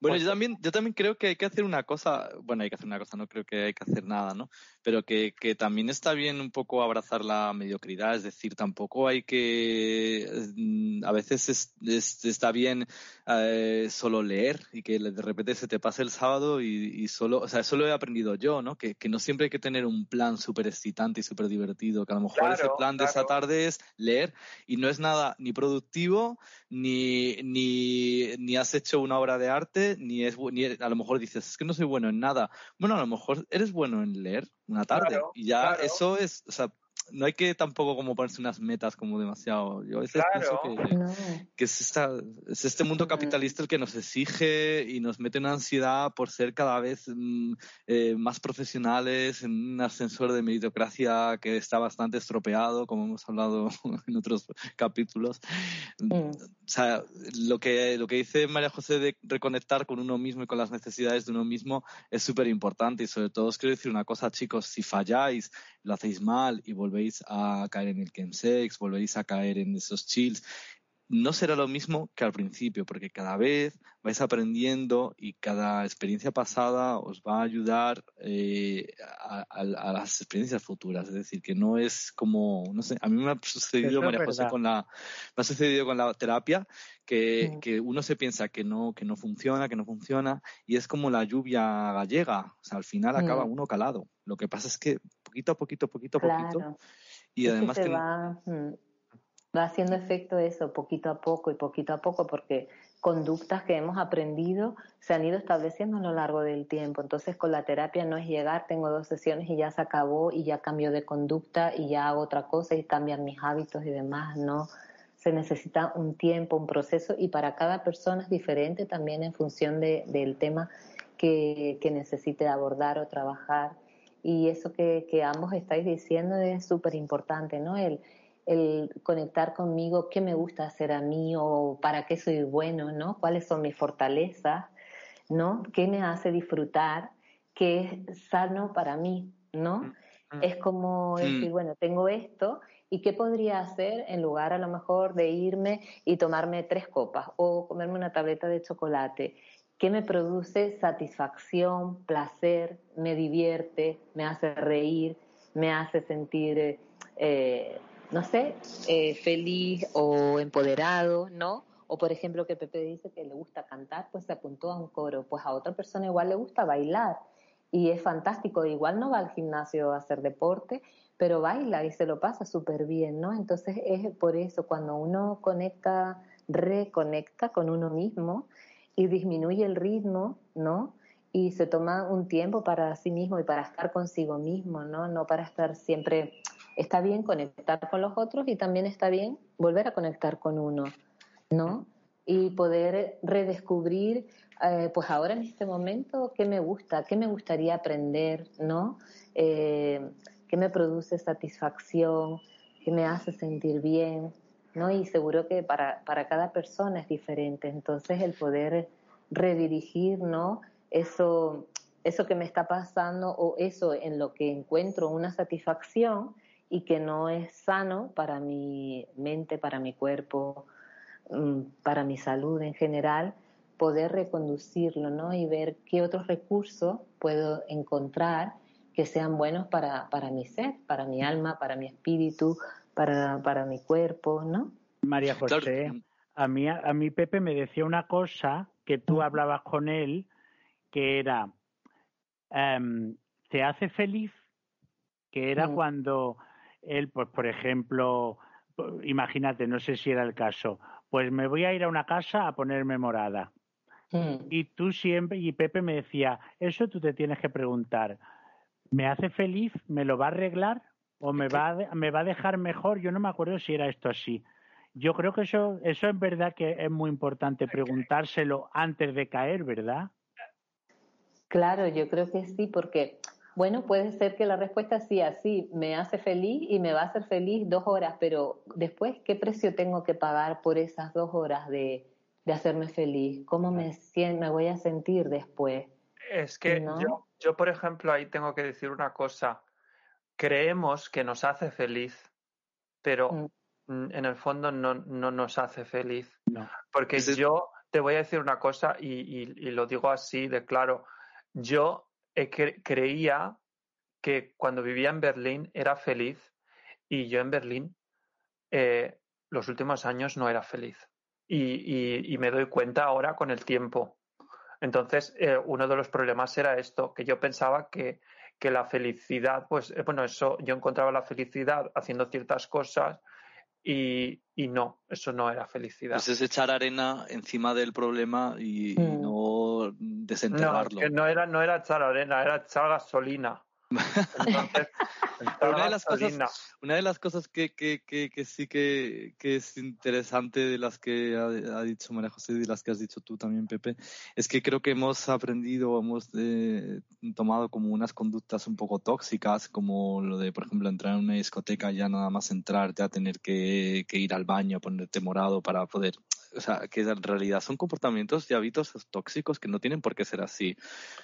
bueno, yo también, yo también creo que hay que hacer una cosa, bueno, hay que hacer una cosa, no creo que hay que hacer nada, ¿no? Pero que, que también está bien un poco abrazar la mediocridad, es decir, tampoco hay que, mm, a veces es, está bien eh, solo leer y que de repente se te pase el sábado y, solo, o sea, eso lo he aprendido yo, ¿no? Que, que no siempre hay que tener un plan súper excitante y súper divertido, que a lo mejor ese plan de esa tarde es leer y no es nada ni productivo, ni, ni, ni has hecho una obra de arte, ni es ni a lo mejor dices, es que no soy bueno en nada. Bueno, a lo mejor eres bueno en leer una tarde y ya eso es, o sea, no hay que tampoco como ponerse unas metas como demasiado. Yo a veces pienso que, es, esta, es este mundo capitalista el que nos exige y nos mete en ansiedad por ser cada vez mm, eh, más profesionales en un ascensor de meritocracia que está bastante estropeado, como hemos hablado en otros capítulos. Mm. O sea, lo que, lo que dice María José de reconectar con uno mismo y con las necesidades de uno mismo es súper importante y sobre todo os quiero decir una cosa, chicos, si falláis, lo hacéis mal y volvéis a caer en el chemsex, volvéis a caer en esos chills, no será lo mismo que al principio, porque cada vez vais aprendiendo y cada experiencia pasada os va a ayudar eh, a, las experiencias futuras. Es decir, que no es como, no sé, a mí me ha sucedido, María José, con la, me ha sucedido con la terapia, que, que, uno se piensa que no, que no funciona, que no funciona, y es como la lluvia gallega. O sea, al final acaba mm. uno calado. Lo que pasa es que poquito a poquito, poquito a poquito. Y además que, mm, va haciendo efecto eso poquito a poco y poquito a poco porque conductas que hemos aprendido se han ido estableciendo a lo largo del tiempo. Entonces con la terapia no es llegar, tengo dos sesiones y ya se acabó y ya cambio de conducta y ya hago otra cosa y cambian mis hábitos y demás, no. Se necesita un tiempo, un proceso y para cada persona es diferente también en función de, del tema que, que necesite abordar o trabajar. Y eso que, que ambos estáis diciendo es súper importante, ¿no? El, el conectar conmigo, qué me gusta hacer a mí o para qué soy bueno, ¿no? ¿Cuáles son mis fortalezas, ¿no? ¿Qué me hace disfrutar? ¿Qué es sano para mí, ¿no? Mm, mm. Es como decir, bueno, tengo esto y qué podría hacer en lugar a lo mejor de irme y tomarme tres copas o comerme una tableta de chocolate. ¿Qué me produce satisfacción, placer, me divierte, me hace reír, me hace sentir eh, no sé, eh, feliz o empoderado, ¿no? O por ejemplo que Pepe dice que le gusta cantar, pues se apuntó a un coro, pues a otra persona igual le gusta bailar y es fantástico, igual no va al gimnasio a hacer deporte, pero baila y se lo pasa súper bien, ¿no? Entonces es por eso, cuando uno conecta, reconecta con uno mismo y disminuye el ritmo, ¿no? Y se toma un tiempo para sí mismo y para estar consigo mismo, ¿no? No para estar siempre está bien conectar con los otros y también está bien volver a conectar con uno, ¿no? Y poder redescubrir, eh, pues ahora en este momento, qué me gusta, qué me gustaría aprender, ¿no? Eh, qué me produce satisfacción, qué me hace sentir bien, ¿no? Y seguro que para, para cada persona es diferente. Entonces el poder redirigir, ¿no? Eso, eso que me está pasando o eso en lo que encuentro una satisfacción, y que no es sano para mi mente, para mi cuerpo, mm, para mi salud en general, poder reconducirlo ¿no? y ver qué otros recursos puedo encontrar que sean buenos para, para mi ser, para mi alma, para mi espíritu, para, para mi cuerpo, ¿no? María José, a mí, a mí Pepe me decía una cosa que tú hablabas con él, que era, em, ¿te hace feliz? Que era cuando él, pues por ejemplo, imagínate, no sé si era el caso, pues me voy a ir a una casa a ponerme morada. Mm. Y tú siempre, y Pepe me decía, eso tú te tienes que preguntar, ¿me hace feliz? ¿Me lo va a arreglar? ¿O me va a, me va a dejar mejor? Yo no me acuerdo si era esto así. Yo creo que eso, eso es verdad que es muy importante preguntárselo antes de caer, ¿verdad? Claro, yo creo que sí, porque, bueno, puede ser que la respuesta sea sí, me hace feliz y me va a hacer feliz dos horas, pero después, ¿qué precio tengo que pagar por esas dos horas de, de hacerme feliz? ¿Cómo me, me voy a sentir después? Es que yo, yo, por ejemplo, ahí tengo que decir una cosa. Creemos que nos hace feliz, pero mm. en el fondo no, no nos hace feliz. Porque yo te voy a decir una cosa y, y, lo digo así de claro. Yo creía que cuando vivía en Berlín era feliz y yo en Berlín eh, los últimos años no era feliz. Y, y, me doy cuenta ahora con el tiempo. Entonces, eh, uno de los problemas era esto, que yo pensaba que, que la felicidad, pues, eh, bueno, eso, yo encontraba la felicidad haciendo ciertas cosas y, y, no, eso no era felicidad. Pues es echar arena encima del problema y, mm. no desenterrarlo. No, no, era, no era echar arena, era echar gasolina. una, de las cosas, una de las cosas que, que, que, sí que, es interesante de las que ha, dicho María José y de las que has dicho tú también, Pepe, es que creo que hemos aprendido, hemos eh, tomado como unas conductas un poco tóxicas, como lo de, por ejemplo, entrar en una discoteca y ya nada más entrar, ya tener que, que ir al baño, ponerte morado para poder o sea, que en realidad son comportamientos y hábitos tóxicos que no tienen por qué ser así.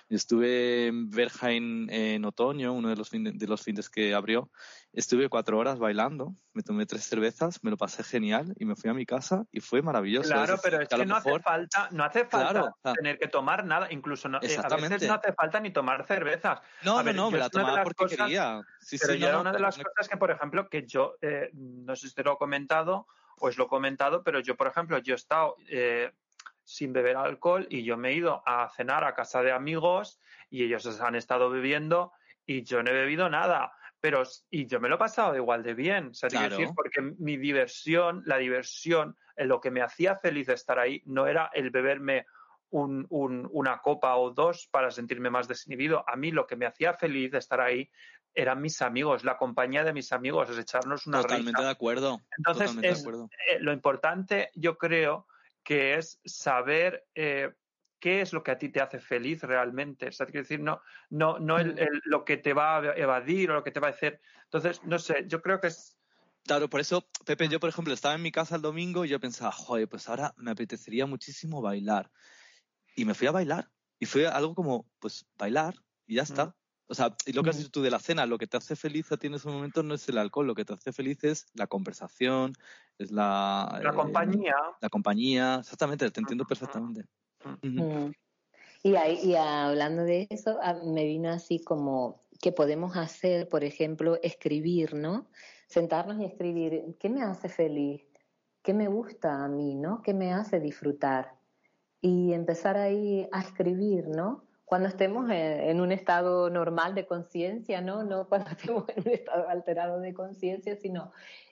Estuve en Berghain en otoño, uno de los, de los fines que abrió, estuve cuatro horas bailando, me tomé tres cervezas, me lo pasé genial y me fui a mi casa y fue maravilloso. Claro, pero es que, no hace falta, no hace falta tener que tomar nada, incluso no, eh, a veces no hace falta ni tomar cervezas. No, no, no, me la tomaba porque quería. Sí, pero sí, era una de las cosas que, por ejemplo, que yo, eh, no sé si te lo he comentado, pues lo he comentado, pero yo, por ejemplo, yo he estado eh, sin beber alcohol y yo me he ido a cenar a casa de amigos y ellos han estado bebiendo y yo no he bebido nada. Pero, y yo me lo he pasado igual de bien, o sea, decir, porque mi diversión, la diversión, lo que me hacía feliz de estar ahí, no era el beberme un, un, una copa o dos para sentirme más desinhibido. A mí lo que me hacía feliz de estar ahí eran mis amigos, la compañía de mis amigos, es echarnos una Totalmente de acuerdo. Entonces, eh, lo importante, yo creo, que es saber eh, qué es lo que a ti te hace feliz realmente. O sea, quiero decir, no, no, no el, lo que te va a evadir o lo que te va a hacer. Entonces, no sé, yo creo que es. Claro, por eso, Pepe, yo, por ejemplo, estaba en mi casa el domingo y yo pensaba, joder, pues ahora me apetecería muchísimo bailar. Y me fui a bailar. Y fue algo como, pues, bailar y ya está. O sea, y lo que has dicho tú de la cena, lo que te hace feliz a ti en ese momento no es el alcohol, lo que te hace feliz es la conversación, es la... La compañía. La compañía, exactamente, te entiendo perfectamente. Mm. Y, ahí, y hablando de eso, me vino así como que podemos hacer, por ejemplo, escribir, ¿no? Sentarnos y escribir, ¿qué me hace feliz? ¿Qué me gusta a mí, ¿no? ¿Qué me hace disfrutar? Y empezar ahí a escribir, ¿no? Cuando estemos en, un estado normal de conciencia, ¿no? No cuando estemos en un estado alterado de conciencia, sino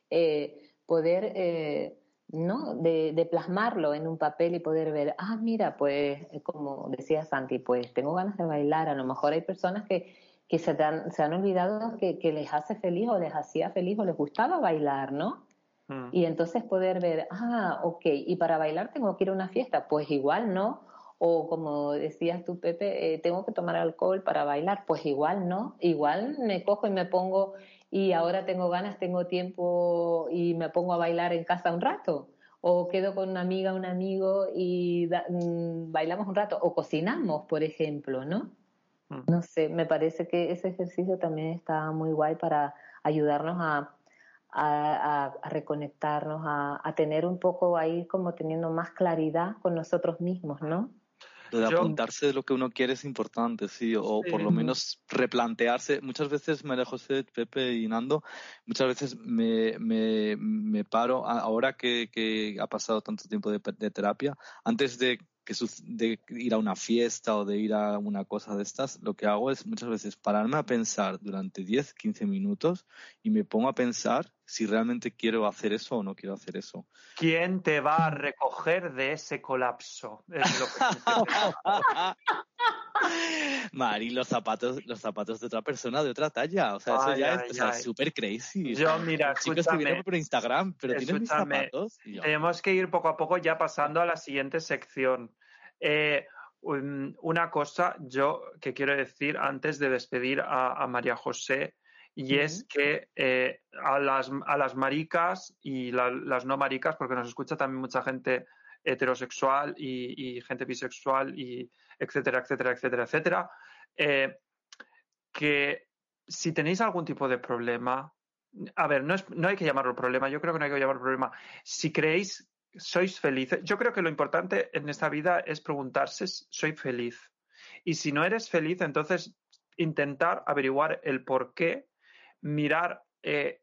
eh, poder, eh, ¿no? De, plasmarlo en un papel y poder ver, ah, mira, pues, como decía Santi, pues tengo ganas de bailar. A lo mejor hay personas que, que se, han, se han olvidado que, que les hace feliz o les hacía feliz o les gustaba bailar, ¿no? Mm. Y entonces poder ver, ah, ok, y para bailar tengo que ir a una fiesta, pues igual, ¿no? O como decías tú, Pepe, eh, tengo que tomar alcohol para bailar. Pues igual, ¿no? Igual me cojo y me pongo y ahora tengo ganas, tengo tiempo y me pongo a bailar en casa un rato. O quedo con una amiga, un amigo y mm, bailamos un rato. O cocinamos, por ejemplo, ¿no? Mm. No sé, me parece que ese ejercicio también está muy guay para ayudarnos a, a, reconectarnos, a, a, tener un poco ahí como teniendo más claridad con nosotros mismos, ¿no? Lo de apuntarse de lo que uno quiere es importante, sí, o por lo menos replantearse. Muchas veces, María José, Pepe y Nando, muchas veces me, me, me paro, ahora que, que, ha pasado tanto tiempo de, de terapia, antes de que de ir a una fiesta o de ir a una cosa de estas, lo que hago es muchas veces pararme a pensar durante 10, 15 minutos y me pongo a pensar si realmente quiero hacer eso o no quiero hacer eso. ¿Quién te va a recoger de ese colapso? Mari, los zapatos, los zapatos de otra persona de otra talla. O sea, eso ya es súper crazy. Yo, mira, chicos que vienen por Instagram, pero tienen mis zapatos. Tenemos que ir poco a poco ya pasando a la siguiente sección. Eh, una cosa yo que quiero decir antes de despedir a, María José y es que eh, a, las, a las maricas y las no maricas, porque nos escucha también mucha gente heterosexual y, gente bisexual y etcétera, etcétera, etcétera, etcétera, eh, que si tenéis algún tipo de problema, a ver, no, es, no hay que llamarlo problema, yo creo que no hay que llamarlo problema. Si creéis, sois felices, yo creo que lo importante en esta vida es preguntarse, ¿soy feliz? Y si no eres feliz, entonces intentar averiguar el por qué, mirar eh,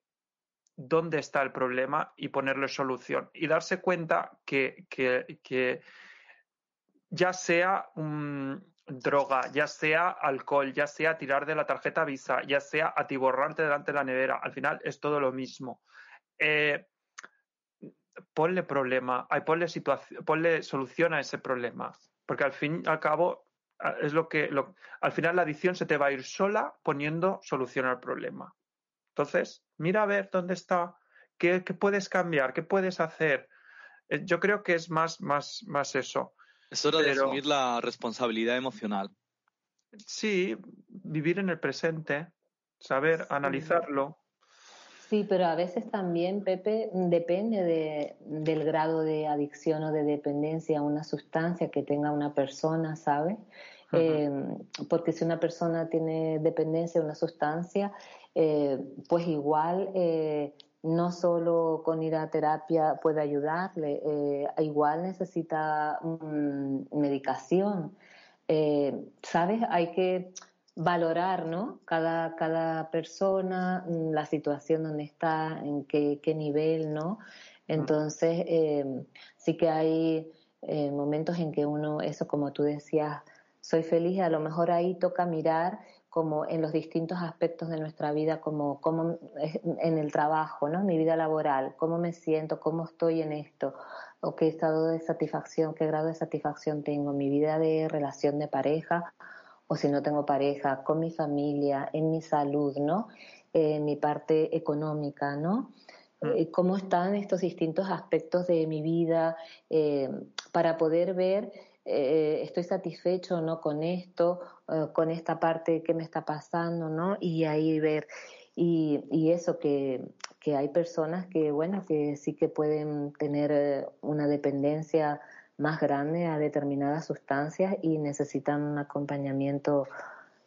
dónde está el problema y ponerle solución. Y darse cuenta que, que, ya sea droga, ya sea alcohol, ya sea tirar de la tarjeta Visa, ya sea atiborrarte delante de la nevera, al final es todo lo mismo. Eh, ponle problema, ponle, situación, ponle solución a ese problema, porque al fin y al cabo es lo que al final la adicción se te va a ir sola poniendo solución al problema. Entonces, mira a ver dónde está, qué, puedes cambiar, qué puedes hacer. Eh, yo creo que es más, más, más eso. Es hora de asumir la responsabilidad emocional. Sí, vivir en el presente, saber analizarlo. Sí, pero a veces también, Pepe, depende de, del grado de adicción o de dependencia a una sustancia que tenga una persona, ¿sabes? Eh, porque si una persona tiene dependencia a una sustancia, eh, pues igual eh, no solo con ir a terapia puede ayudarle, eh, igual necesita medicación. ¿Sabes? Hay que valorar, ¿no? Cada, cada persona, mm, la situación donde está, en qué, qué nivel, ¿no? Entonces, sí que hay momentos en que uno, eso como tú decías, soy feliz, a lo mejor ahí toca mirar como en los distintos aspectos de nuestra vida, como, como en el trabajo, ¿no? Mi vida laboral, cómo me siento, cómo estoy en esto, o qué estado de satisfacción, qué grado de satisfacción tengo, mi vida de relación de pareja, o si no tengo pareja, con mi familia, en mi salud, ¿no? En mi parte económica, ¿no? Mm. Eh, cómo están estos distintos aspectos de mi vida eh, para poder ver eh, estoy satisfecho o no con esto, eh, con esta parte que me está pasando, ¿no? Y ahí ver, y, eso que, hay personas que, bueno, que sí que pueden tener eh, una dependencia más grande a determinadas sustancias y necesitan un acompañamiento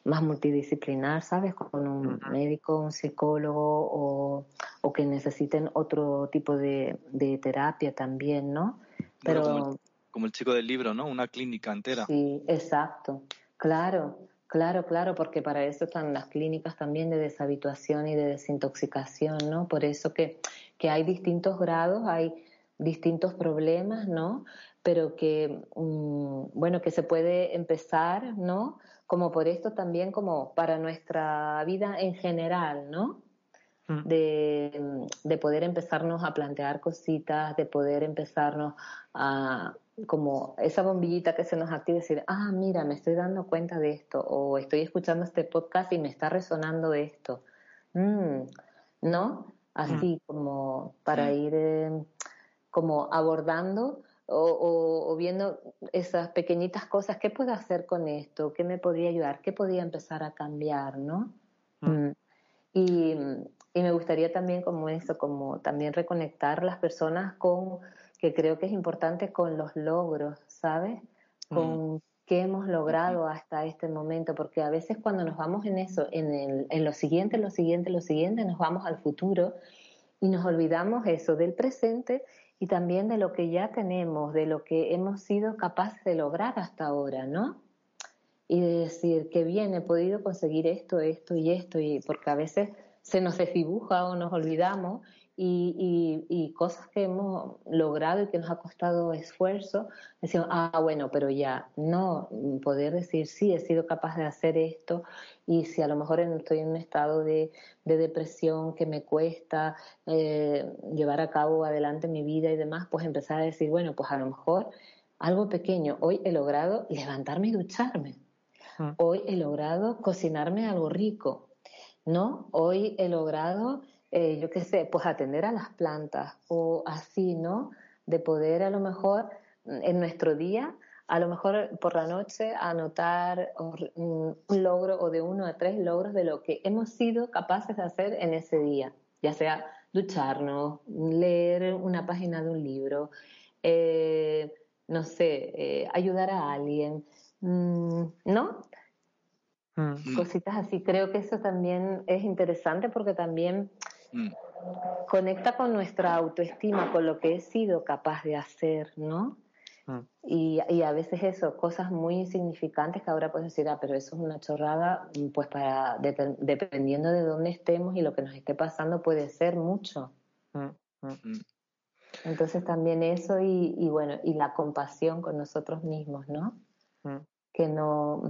más multidisciplinar, ¿sabes? Con un médico, un psicólogo o, que necesiten otro tipo de, terapia también, ¿no? Pero como el chico del libro, ¿no? Una clínica entera. Sí, exacto. Claro, claro, claro, porque para eso están las clínicas también de deshabituación y de desintoxicación, ¿no? Por eso que, que hay distintos grados, hay distintos problemas, ¿no? Pero que, mm, bueno, que se puede empezar, ¿no? Como por esto también, como para nuestra vida en general, ¿no? Mm. De, de, poder empezarnos a plantear cositas, de poder empezarnos a, como esa bombillita que se nos activa y decir, ah, mira, me estoy dando cuenta de esto, o estoy escuchando este podcast y me está resonando esto. Mm, ¿No? Así mm. como para ir eh, como abordando o, viendo esas pequeñitas cosas, ¿qué puedo hacer con esto? ¿Qué me podría ayudar? ¿Qué podría empezar a cambiar? ¿No? Mm. Y, y me gustaría también como eso, como también reconectar las personas con que creo que es importante con los logros, ¿sabes? Con mm. qué hemos logrado hasta este momento, porque a veces cuando nos vamos en eso, en, el, en lo siguiente, lo siguiente, lo siguiente, nos vamos al futuro y nos olvidamos eso del presente y también de lo que ya tenemos, de lo que hemos sido capaces de lograr hasta ahora, ¿no? Y de decir que bien, he podido conseguir esto, esto y esto, y porque a veces se nos desdibuja o nos olvidamos y, y, cosas que hemos logrado y que nos ha costado esfuerzo, decimos, ah, bueno, pero ya, no, poder decir, sí, he sido capaz de hacer esto y si a lo mejor estoy en un estado de, de depresión que me cuesta eh, llevar a cabo adelante mi vida y demás, pues empezar a decir, bueno, pues a lo mejor algo pequeño, hoy he logrado levantarme y ducharme. Mm. Hoy he logrado cocinarme algo rico, ¿no? Hoy he logrado, eh, yo qué sé, pues atender a las plantas o así, ¿no? De poder a lo mejor en nuestro día, a lo mejor por la noche, anotar un logro o de uno a tres logros de lo que hemos sido capaces de hacer en ese día, ya sea ducharnos, leer una página de un libro, eh, no sé, eh, ayudar a alguien, mm, ¿no? Mm. Cositas así. Creo que eso también es interesante porque también mm. conecta con nuestra autoestima, con lo que he sido capaz de hacer, ¿no? Y, y, a veces eso, cosas muy insignificantes que ahora puedes decir, ah, pero eso es una chorrada, pues para, dependiendo de dónde estemos y lo que nos esté pasando, puede ser mucho. Entonces también eso y, y, bueno, y la compasión con nosotros mismos, ¿no? Mm. Que no,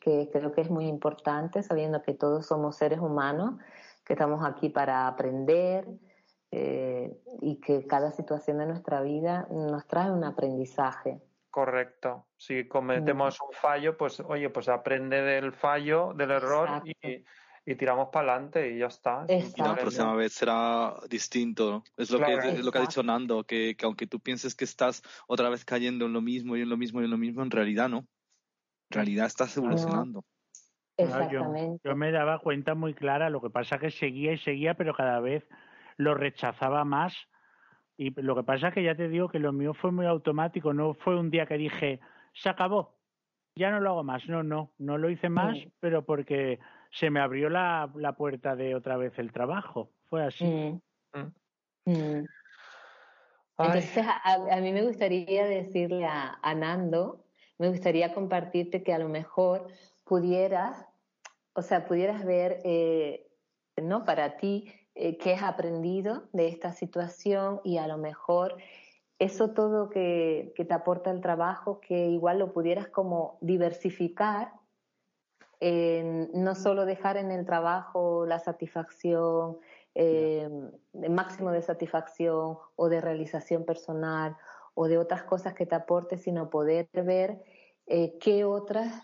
que creo que es muy importante, sabiendo que todos somos seres humanos, que estamos aquí para aprender eh, y que cada situación de nuestra vida nos trae un aprendizaje. Correcto. Si cometemos un fallo, pues oye, pues aprende del fallo, del error y, y tiramos para adelante y ya está. Y la próxima vez será distinto. Es lo, que, es lo que ha dicho Nando, que, que, aunque tú pienses que estás otra vez cayendo en lo mismo y en lo mismo y en lo mismo, en realidad no. En realidad estás evolucionando. Exactamente. Yo, me daba cuenta muy clara, lo que pasa que seguía y seguía, pero cada vez lo rechazaba más. Y lo que pasa es que ya te digo que lo mío fue muy automático, no fue un día que dije, se acabó, ya no lo hago más. No, no, no lo hice más, pero porque se me abrió la, la, puerta de otra vez el trabajo. Fue así. Mm. Mm. Mm. Entonces, a, mí me gustaría decirle a, a, Nando, me gustaría compartirte que a lo mejor pudieras, o sea, pudieras ver, eh, ¿no? Para ti, eh, qué has aprendido de esta situación y a lo mejor eso todo que, te aporta el trabajo, que igual lo pudieras como diversificar no solo dejar en el trabajo la satisfacción, el máximo de satisfacción o de realización personal o de otras cosas que te aporte, sino poder ver eh, qué otras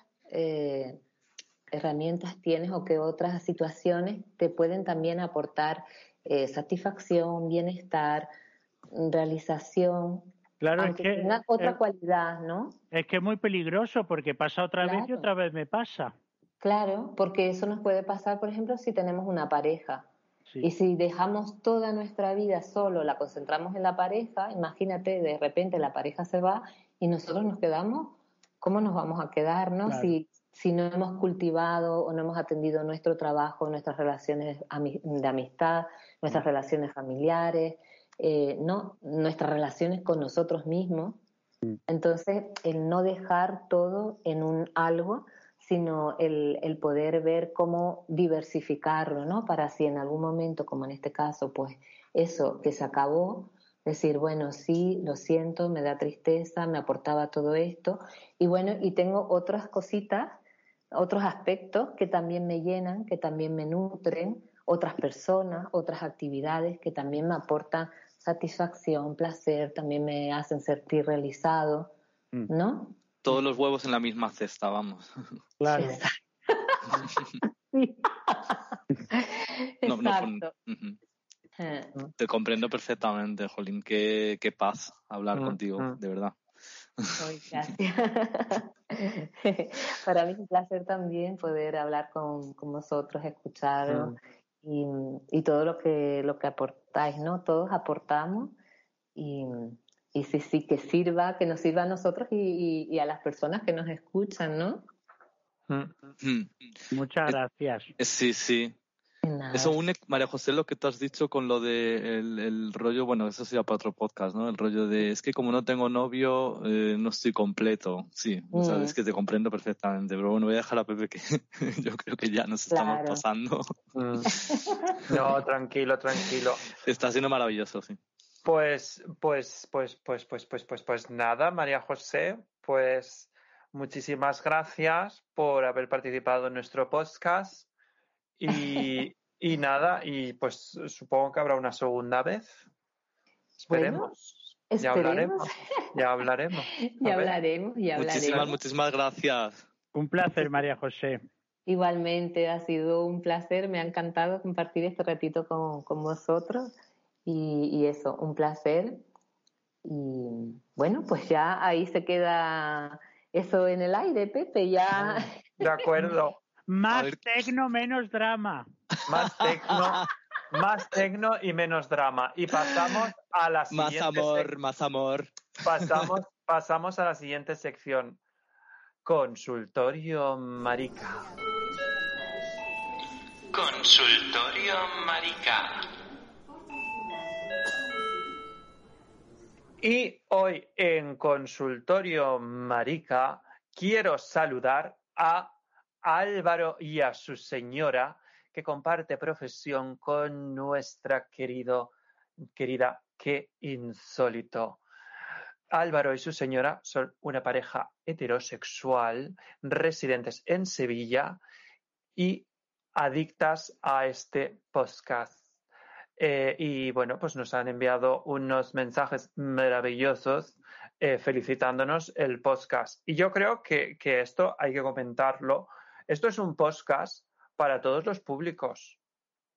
herramientas tienes o qué otras situaciones te pueden también aportar satisfacción, bienestar, realización. Claro, es que otra cualidad, ¿no? Es que es muy peligroso porque pasa otra vez y otra vez me pasa. Claro, porque eso nos puede pasar, por ejemplo, si tenemos una pareja. Y si dejamos toda nuestra vida solo, la concentramos en la pareja, imagínate, de repente la pareja se va y nosotros nos quedamos, ¿cómo nos vamos a quedar, no? Si, si no hemos cultivado o no hemos atendido nuestro trabajo, nuestras relaciones de amistad, nuestras relaciones familiares, eh, no, nuestras relaciones con nosotros mismos. Mm. Entonces, el no dejar todo en un algo, sino el, el, poder ver cómo diversificarlo, ¿no? Para si en algún momento, como en este caso, pues eso que se acabó, decir, bueno, sí, lo siento, me da tristeza, me aportaba todo esto, y bueno, y tengo otras cositas, otros aspectos que también me llenan, que también me nutren, otras personas, otras actividades que también me aportan satisfacción, placer, también me hacen sentir realizado, mm. ¿no? todos los huevos en la misma cesta, vamos. Claro. Exacto. Te comprendo perfectamente, Jolín. Qué, qué paz hablar mm, contigo, mm. de verdad. gracias. Para mí es un placer también poder hablar con, con vosotros, escucharos mm. y, y, todo lo que, lo que aportáis, ¿no? Todos aportamos y, y sí, sí, que sirva, que nos sirva a nosotros y, a las personas que nos escuchan, ¿no? Mm. Mm. Muchas gracias. Eh, sí, Eso une, María José, lo que tú has dicho con lo de el, rollo, bueno, eso sería para otro podcast, ¿no? El rollo de, es que como no tengo novio, eh, no estoy completo. Sí, mm. es que te comprendo perfectamente, pero bueno, voy a dejar a Pepe que yo creo que ya nos estamos pasando. No, tranquilo, tranquilo. Está siendo maravilloso, sí. Pues, pues, pues, pues, pues, pues, pues, pues nada, María José, pues muchísimas gracias por haber participado en nuestro podcast y, y nada, y pues supongo que habrá una segunda vez. Esperemos. ya hablaremos. Ya hablaremos. ya hablaremos, ya hablaremos. Muchísimas, muchísimas gracias. Un placer, María José. Igualmente, ha sido un placer, me ha encantado compartir este ratito con, con vosotros y, y, eso, un placer. Y bueno, pues ya ahí se queda eso en el aire, Pepe, ya. De acuerdo. Más tecno, menos drama. Más tecno, más tecno y menos drama. Y pasamos a la siguiente. Más amor, más amor. Pasamos, pasamos a la siguiente sección. Consultorio Marica. Consultorio Marica. Y hoy en Consultorio Marica quiero saludar a Álvaro y a su señora que comparte profesión con nuestra querido, querida Qué Insólito. Álvaro y su señora son una pareja heterosexual residentes en Sevilla y adictas a este podcast. Eh, y bueno, pues nos han enviado unos mensajes maravillosos eh, felicitándonos el podcast. Y yo creo que, que esto hay que comentarlo. Esto es un podcast para todos los públicos.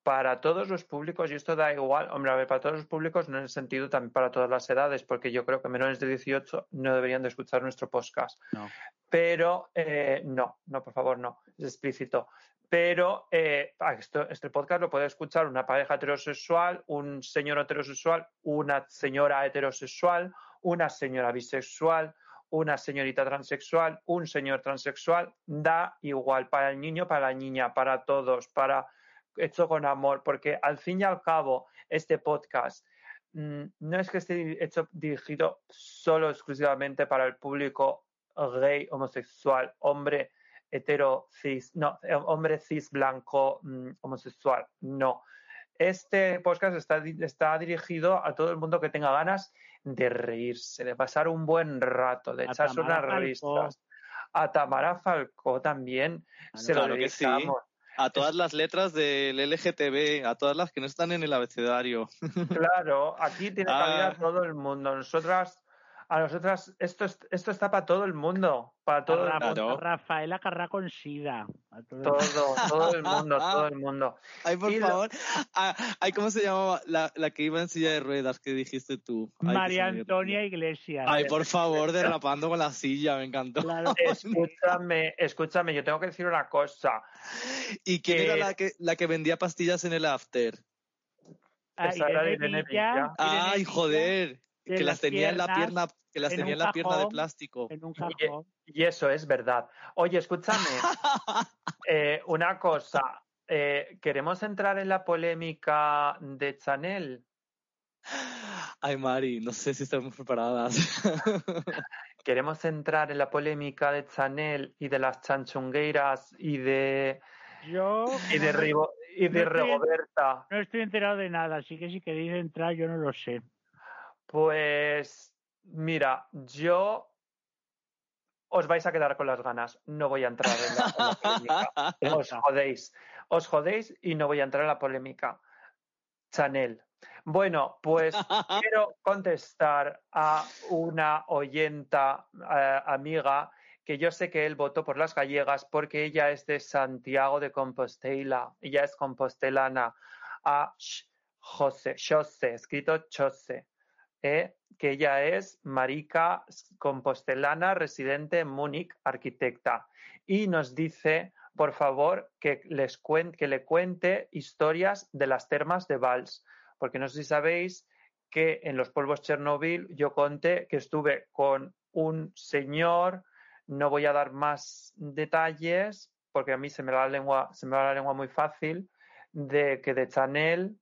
Para todos los públicos, y esto da igual, hombre, a ver, para todos los públicos, no en el sentido también para todas las edades, porque yo creo que menores de 18 no deberían de escuchar nuestro podcast. No. Pero eh, no, no, por favor, no, es explícito pero eh, esto, este podcast lo puede escuchar una pareja heterosexual, un señor heterosexual, una señora heterosexual, una señora bisexual, una señorita transexual, un señor transexual, da igual para el niño, para la niña, para todos, para hecho con amor, porque al fin y al cabo este podcast mmm, no es que esté hecho dirigido solo exclusivamente para el público gay, homosexual, hombre, hetero, cis, no, hombre cis blanco mmm, homosexual, no. Este podcast está, está, dirigido a todo el mundo que tenga ganas de reírse, de pasar un buen rato, de a echarse Tamara unas risas. A Tamara Falcó también ah, se claro lo dedicamos. Que sí. A todas las letras del LGTB, a todas las que no están en el abecedario. Claro, aquí tiene cabida ah. todo el mundo. Nosotras a nosotras esto, esto está para todo el mundo. Para todo el mundo. Rafaela Carrá con SIDA. Todo, todo, todo, el mundo, todo el mundo. Ay, por Y favor. Ah, ay, ¿cómo se llamaba la, la que iba en silla de ruedas que dijiste tú? Ay, María Antonia Iglesias. Ay, por favor, derrapando con la silla, me encantó. Claro. Escúchame, escúchame, yo tengo que decir una cosa. ¿Y quién que- era la que, la que vendía pastillas en el after? Ah, Irene Irene Villa, Villa. Ay, joder. de Que las las tenía en la pierna, que las en tenía en la pierna de plástico. En un cajón. Y eso es verdad. Oye, escúchame, eh, una cosa. eh, ¿Queremos entrar en la polémica de Chanel? Ay, Mari, no sé si estamos preparadas. ¿Queremos entrar en la polémica de Chanel y de las chanchungueiras y de, Yo y de, Rigo- y de No estoy- Rigoberta? no estoy enterado de nada, así que si queréis entrar yo no lo sé. Pues mira, yo os vais a quedar con las ganas. No voy a entrar en la, polémica. Os jodéis. Os jodéis y no voy a entrar en la polémica. Chanel. Bueno, pues quiero contestar a una oyenta eh, amiga que yo sé que él votó por las gallegas porque ella es de Santiago de Compostela. Ella es compostelana. A Sh- José, José, escrito José eh, que ella es marica compostelana, residente en Múnich, arquitecta. Y nos dice, por favor, que, les cuen- que le cuente historias de las termas de Valls. Porque no sé si sabéis que en los polvos Chernobyl yo conté que estuve con un señor, no voy a dar más detalles porque a mí se me va la lengua, se me va la lengua muy fácil, de que de Chanel,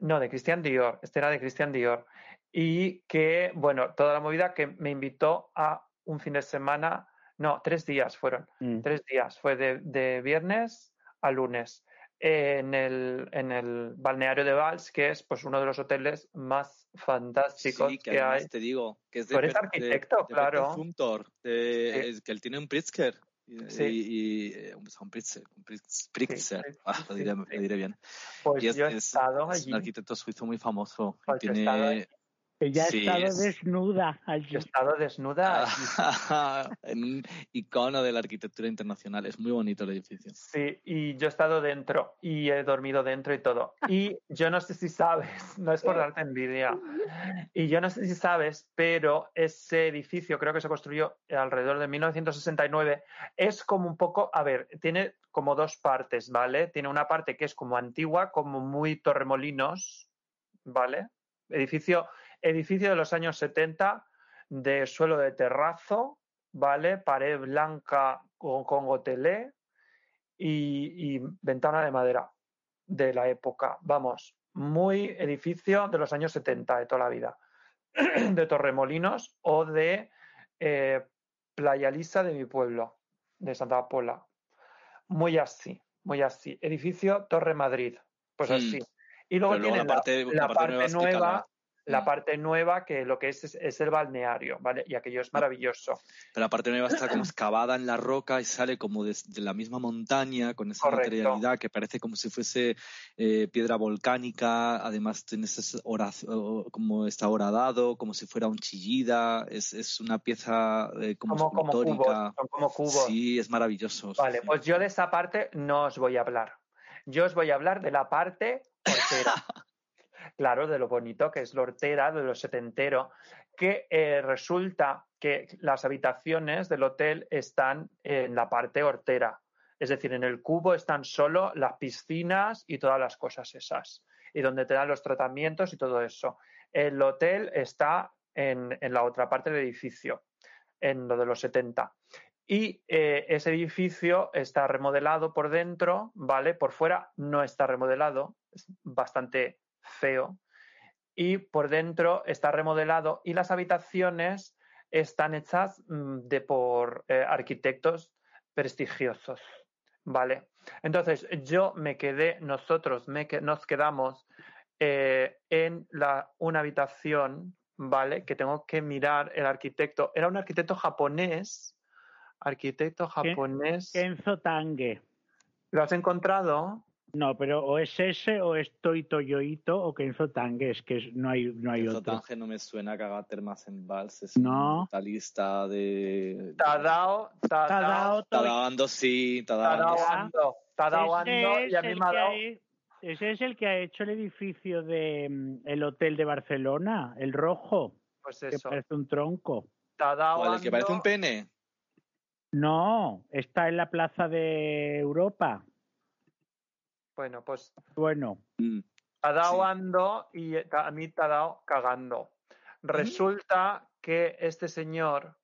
no, de Christian Dior, este era de Christian Dior. Y que, bueno, toda la movida que me invitó a un fin de semana, no, tres días fueron, Mm. tres días, fue de, de viernes a lunes, en el, en el balneario de Valls, que es pues uno de los hoteles más fantásticos Sí, que que, hay. te digo, que es de arquitecto, de claro. Sí. es que él tiene un Pritzker. Y, Sí. y, eh, un Pritzker, un Pritz- Pritzker. sí, Ah, lo, diré, lo diré bien. Pues y es, yo he es- estado es allí. un arquitecto suizo muy famoso. Pues tiene. Ella Sí, ha estado es- desnuda allí. He estado desnuda. en un icono de la arquitectura internacional. Es muy bonito el edificio. Sí, y yo he estado dentro y he dormido dentro y todo. Y yo no sé si sabes, no es por darte envidia, y yo no sé si sabes, pero ese edificio creo que se construyó alrededor de 1969. Es como un poco, a ver, tiene como dos partes, ¿vale? Tiene una parte que es como antigua, como muy torremolinos, ¿vale? Edificio, edificio de los años 70 de suelo de terrazo, ¿vale? Pared blanca con, con gotelé y, y ventana de madera de la época. Vamos, muy edificio de los años 70 de toda la vida. de Torremolinos o de eh, Playa Lisa de mi pueblo, de Santa Pola. Muy así, muy así. Edificio Torre Madrid, pues Mm. así. Y luego luego tiene la parte- la, la la parte parte nueva, explícala. nueva, la parte nueva que lo que es es, es el balneario, ¿vale? Y aquello es maravilloso. Pero la parte nueva está como excavada en la roca y sale como de, de la misma montaña con esa Correcto. materialidad que parece como si fuese eh, piedra volcánica. Además tienes como está horadado, como si fuera un chillida. Es, es una pieza eh, como, Como, como cubos, son como cubos. Sí, es maravilloso. Vale, sí. pues yo de esa parte no os voy a hablar. Yo os voy a hablar de la parte hortera. claro, de lo bonito que es la hortera, de lo setentero, que eh, resulta que las habitaciones del hotel están en la parte hortera. Es decir, en el cubo están solo las piscinas y todas las cosas esas. Y donde te dan los tratamientos y todo eso. El hotel está en, en la otra parte del edificio, en lo de los 70. Y eh, ese edificio está remodelado por dentro, ¿vale? Por fuera no está remodelado, es bastante feo. Y por dentro está remodelado y las habitaciones están hechas mm, de por eh, arquitectos prestigiosos, ¿vale? Entonces yo me quedé, nosotros me que- nos quedamos eh, en la, una habitación, ¿vale? Que tengo que mirar el arquitecto. Era un arquitecto japonés, arquitecto japonés. Kenzo Tange. ¿Lo has encontrado? No, pero o es ese o es Toito Yoito o Kenzo Tange, es que es- no hay, no hay Kenzo otro. Tange no me suena que haga termas en vals. Es No. un brutalista de... Tadao, Tadao, Tadao dando, sí. Tadao Ando, Tadao Ando, y a mí me ha que dado- ese es el que ha hecho el edificio de mm, el hotel de Barcelona, el rojo, Pues que eso, parece un tronco. Tadao ¿Cuál, el que parece Ando- un pene? No, está en la plaza de Europa. Bueno, pues Bueno, Mm. Tadao Sí. ando y a mí Tadao cagando. Resulta que este señor,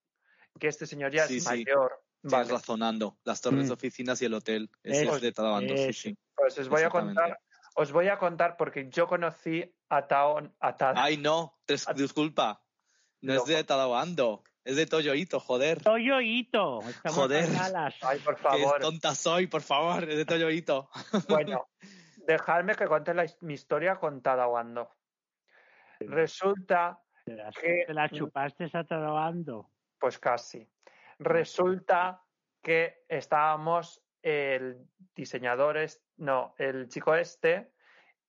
que este señor ya Sí, es sí. mayor, vale, razonando. Las torres Mm. de oficinas y el hotel. Eso, es de Tadabando, sí, sí. pues os voy a contar, os voy a contar porque yo conocí a Tao, a Tadao. Ay, no, disculpa. No es Loco. de Tadabando, es de Toyoito, joder. Toyoito. estamos Joder. Ay, por Qué favor. tonta soy, por favor, es de Toyoito. Bueno, dejadme que cuente la mi historia con Tadao Ando. Resulta Te la, que- te la chupaste Tadabando. Pues casi. Resulta que estábamos el diseñador, no, el chico este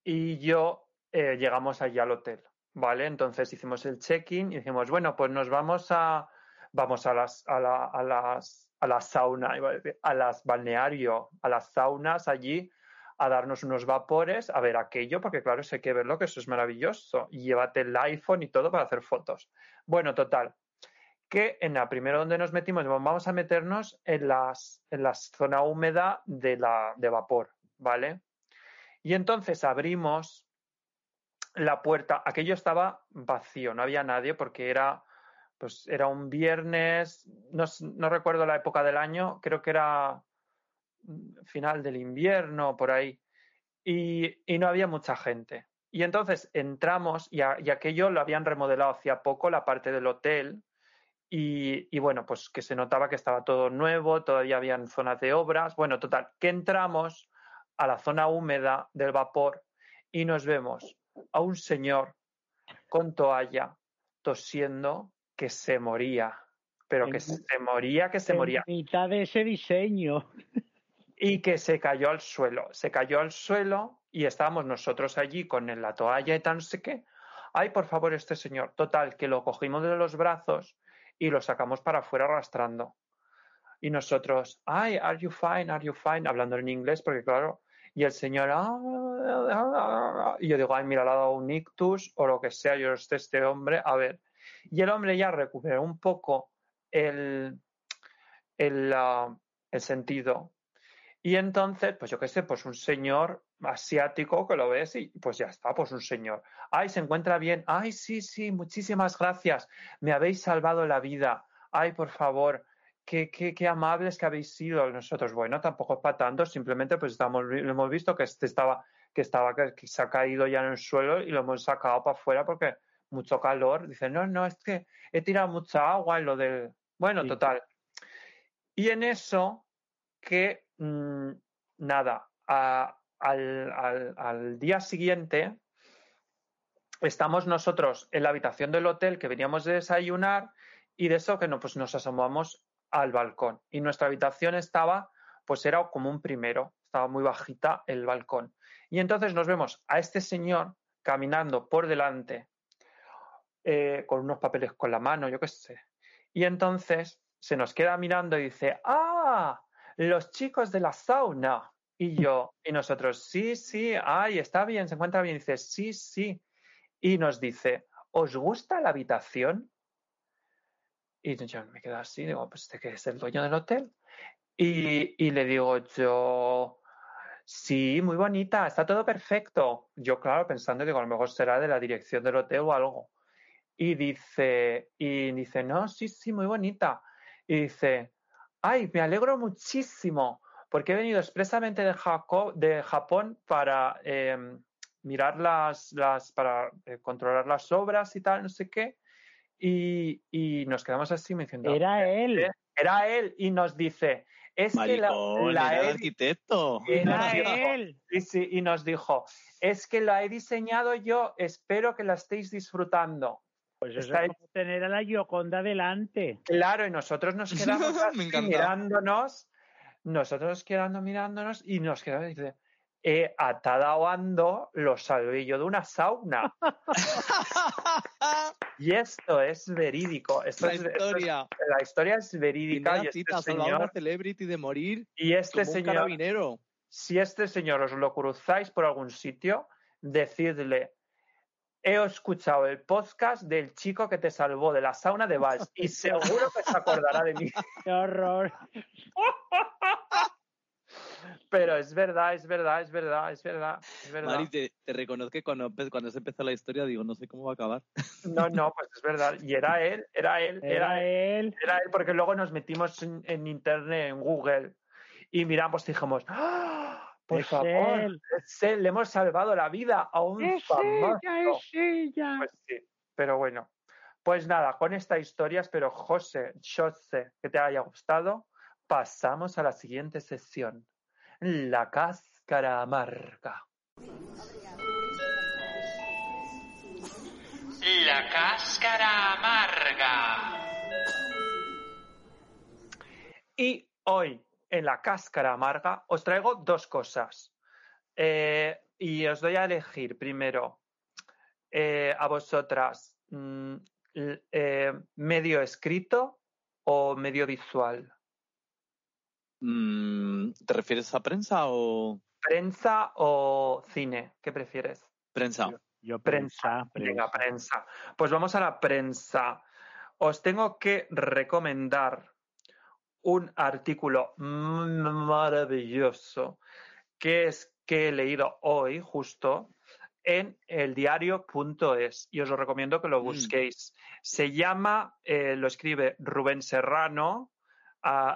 y yo eh, llegamos allí al hotel, ¿vale? Entonces hicimos el check-in y dijimos, bueno, pues nos vamos a, vamos a las, a la, a las, a la sauna, a las balneario, a las saunas allí a darnos unos vapores, a ver aquello, porque claro, hay que verlo, que eso es maravilloso. Y llévate el iPhone y todo para hacer fotos. Bueno, total, que en la primera donde nos metimos, vamos a meternos en las en la zona húmeda de la de vapor, ¿vale? Y entonces abrimos la puerta, aquello estaba vacío, no había nadie porque era pues era un viernes, no, no recuerdo la época del año, creo que era mm, final del invierno, por ahí, y, y no había mucha gente. Y entonces entramos y aquello lo habían remodelado hacía poco, la parte del hotel, y, y bueno, pues que se notaba que estaba todo nuevo, todavía habían zonas de obras. Bueno, total, que entramos a la zona húmeda del vapor y nos vemos a un señor con toalla tosiendo que se moría, pero que En- se moría, que se En moría mitad de ese diseño. y que se cayó al suelo. Se cayó al suelo y estábamos nosotros allí con la toalla y tal, no sé qué, ay, por favor, este señor. Total, que lo cogimos de los brazos y lo sacamos para afuera arrastrando. Y nosotros, ay, are you fine, are you fine, hablando en inglés, porque claro, y el señor, ah, ah, ah", y yo digo, ay, mira, le ha dado un ictus o lo que sea, yo sé este hombre, a ver. Y el hombre ya recuperó un poco el, el, el sentido. Y entonces, pues yo qué sé, pues un señor asiático que lo ves y pues ya está, pues un señor. Ay, se encuentra bien. Ay, sí, sí, muchísimas gracias. Me habéis salvado la vida. Ay, por favor, qué, qué, qué amables que habéis sido nosotros. Bueno, tampoco es para tanto, simplemente pues estamos, hemos visto que este estaba, que estaba, que se ha caído ya en el suelo y lo hemos sacado para afuera porque mucho calor. Dice, no, no, es que he tirado mucha agua en lo del. Bueno, total. Y en eso que mm, nada, a, al, día siguiente estamos nosotros en la habitación del hotel que veníamos de desayunar y de eso que no, pues nos asomamos al balcón. Y nuestra habitación estaba, pues era como un primero, estaba muy bajita el balcón. Y entonces nos vemos a este señor caminando por delante eh, con unos papeles con la mano, yo qué sé. Y entonces se nos queda mirando y dice, ah, los chicos de la sauna. Y yo, y nosotros, sí, sí, ay, está bien, se encuentra bien. dice, sí, sí. Y nos dice, ¿os gusta la habitación? Y yo me quedo así, digo, pues este que es el dueño del hotel. Y, y le digo yo, sí, muy bonita, está todo perfecto. Yo, claro, pensando, digo, a lo mejor será de la dirección del hotel o algo. Y dice, y dice, no, sí, sí, muy bonita. Y dice, ay, me alegro muchísimo porque he venido expresamente de, de Japón para em, mirar las, las para eh, controlar las obras y tal, no sé qué. Y, y nos quedamos así diciendo. Era él. Era él y nos dice, es que la, era el arquitecto. Era él. Sí, y nos dijo, es que la he diseñado yo, espero que la estéis disfrutando. Pues eso es como tener a la Gioconda delante. Claro, y nosotros nos quedamos mirándonos nosotros quedando mirándonos y nos quedamos y dice, he atado ando lo salvé yo de una sauna. y esto es verídico. Esto la es, historia. la historia es verídica. Y este señor, celebrity de morir. Y este como señor, un si este señor os lo cruzáis por algún sitio, decidle, he escuchado el podcast del chico que te salvó de la sauna de Valls y seguro que se acordará de mí. ¡Qué horror! Pero es verdad, es verdad, es verdad, es verdad, es verdad. Mari, te, reconozco que cuando, cuando se empezó la historia digo, no sé cómo va a acabar. No, no, pues es verdad. Y era él, era él, era, él. Era él, porque luego nos metimos en, internet, en Google, y miramos y dijimos, ¡Ah! por favor, le hemos salvado la vida a un es famoso. Ella, es ella. Pues sí, pero bueno. Pues nada, con esta historia espero, José, José, que te haya gustado. Pasamos a la siguiente sesión. La cáscara amarga. La cáscara amarga. Y hoy, en la cáscara amarga, os traigo dos cosas. Eh, y os doy a elegir primero eh, a vosotras mm, eh, medio escrito o medio visual. Mm, ¿Te refieres a prensa o...? ¿Prensa o cine? ¿Qué prefieres? Prensa. Yo, prensa, prensa. Venga, prensa. Pues vamos a la prensa. Os tengo que recomendar un artículo maravilloso que es que he leído hoy justo en el diario.es y os lo recomiendo que lo mm. busquéis. Se llama, eh, lo escribe Rubén Serrano,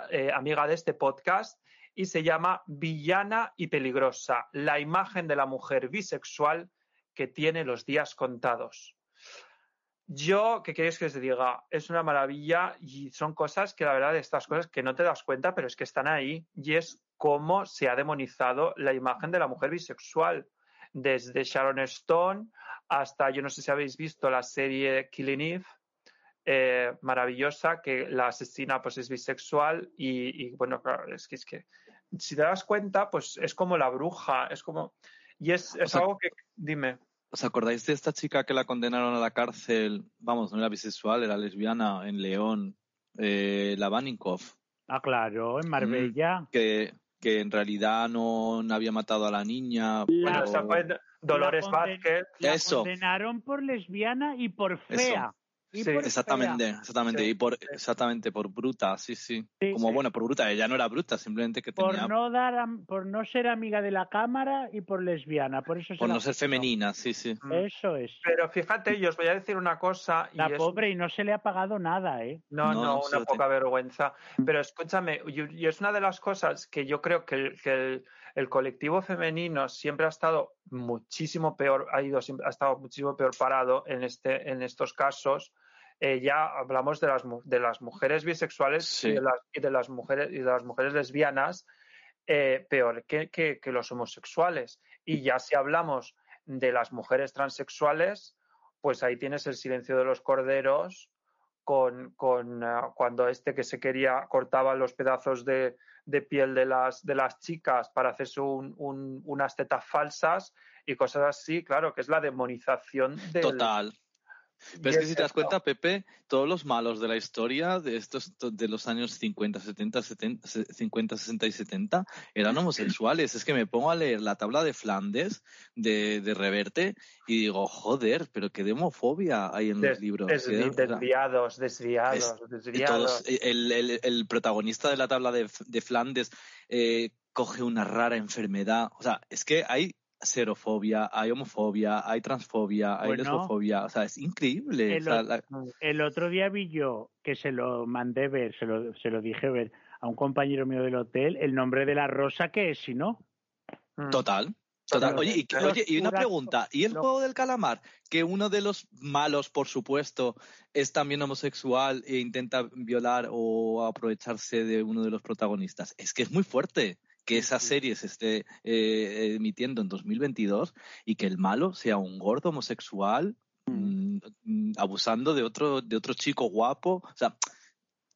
eh, amiga de este podcast, y se llama Villana y Peligrosa, la imagen de la mujer bisexual que tiene los días contados. Yo, ¿qué queréis que os diga? Es una maravilla y son cosas que la verdad estas cosas que no te das cuenta, pero es que están ahí y es cómo se ha demonizado la imagen de la mujer bisexual. Desde Sharon Stone hasta, yo no sé si habéis visto la serie Killing Eve, eh, maravillosa que la asesina pues es bisexual y, bueno, claro, es que es que si te das cuenta, pues es como la bruja, es como... Y es, algo que... Dime. ¿Os acordáis de esta chica que la condenaron a la cárcel? Vamos, no era bisexual, era lesbiana en León, eh, la Vanikov. Ah, claro, en Marbella. Que, que en realidad no, no había matado a la niña. Bueno, pero- esa fue Dolores La Vázquez. La Eso. condenaron por lesbiana y por fea. Y Sí, por Exactamente, fea. exactamente. Sí, y por sí. exactamente por bruta, sí, sí. Sí, Como sí. bueno, por bruta, ella no era bruta, simplemente que Por tenía no dar, por no ser amiga de la cámara y por lesbiana, por eso por no ser femenina, sí, sí. Mm. Eso es. Pero fíjate, yo os voy a decir una cosa. Y La es- pobre y no se le ha pagado nada, ¿eh? No, No, una poca vergüenza. Pero escúchame, y, y es una de las cosas que yo creo que, el, que el, el colectivo femenino siempre ha estado muchísimo peor, ha ido siempre, ha estado muchísimo peor parado en este, en estos casos. Eh, ya hablamos de las, de las mujeres bisexuales Sí. y, de las, y de las mujeres y de las mujeres lesbianas eh, peor que, que, que los homosexuales. Y ya si hablamos de las mujeres transexuales, pues ahí tienes el silencio de los corderos con, con eh, cuando este que se quería cortaba los pedazos de, de piel de las, de las chicas para hacerse un- un- unas tetas falsas y cosas así, claro, que es la demonización del... Total. Pero es que si te das cuenta, Pepe, todos los malos de la historia de estos de los años 50, 70, 70, 50, 60 y 70 eran homosexuales. Es que me pongo a leer la tabla de Flandes de, de Reverte y digo, joder, pero qué de homofobia hay en los libros. desvi- ¿eh? Desviados, desviados, Es- desviados. todos, el, el- el protagonista de la tabla de, de Flandes eh, coge una rara enfermedad. O sea, es que hay xerofobia, hay homofobia, hay transfobia, hay Bueno. lesbofobia. O sea, es increíble. El O sea, otro- la- El otro día vi yo que se lo mandé ver, se lo, se lo dije ver a un compañero mío del hotel, el nombre de la rosa que es, si no. Mm. Total. Total. Oye, y, oye, y una pregunta. ¿Y el juego del calamar? Que uno de los malos, por supuesto, es también homosexual e intenta violar o aprovecharse de uno de los protagonistas. Es que es muy fuerte que esa serie se esté eh, emitiendo en 2022 y que el malo sea un gordo homosexual mm, mm, abusando de otro, de otro chico guapo. O sea,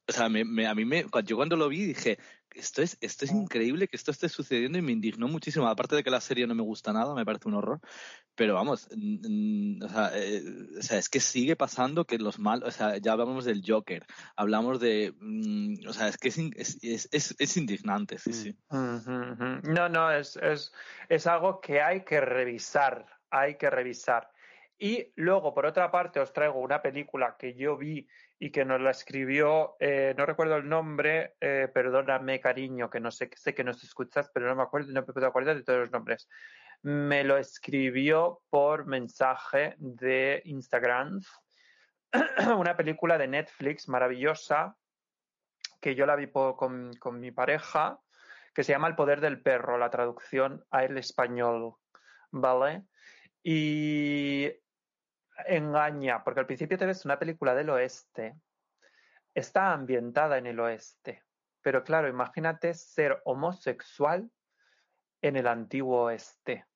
o sea me, me- a mí me, yo cuando lo vi dije, esto es, esto es increíble que esto esté sucediendo y me indignó muchísimo. Aparte de que la serie no me gusta nada, me parece un horror. Pero vamos, mm, mm, o, sea, eh, o sea, es que sigue pasando que los malos, o sea, ya hablamos del Joker, hablamos de, mm, o sea, es que es, es, es, es- es indignante, sí, sí. Ujú. No, no, es, es, es algo que hay que revisar, hay que revisar. Y luego, por otra parte, os traigo una película que yo vi y que nos la escribió, eh, no recuerdo el nombre, eh, perdóname cariño, que no sé, sé que nos escuchas, pero no me acuerdo, no me puedo acordar de todos los nombres. Me lo escribió por mensaje de Instagram, una película de Netflix maravillosa que yo la vi con, con mi pareja, que se llama El poder del perro, la traducción al español, ¿vale? Y engaña, porque al principio te ves una película del oeste, está ambientada en el oeste, pero claro, imagínate ser homosexual en el antiguo oeste.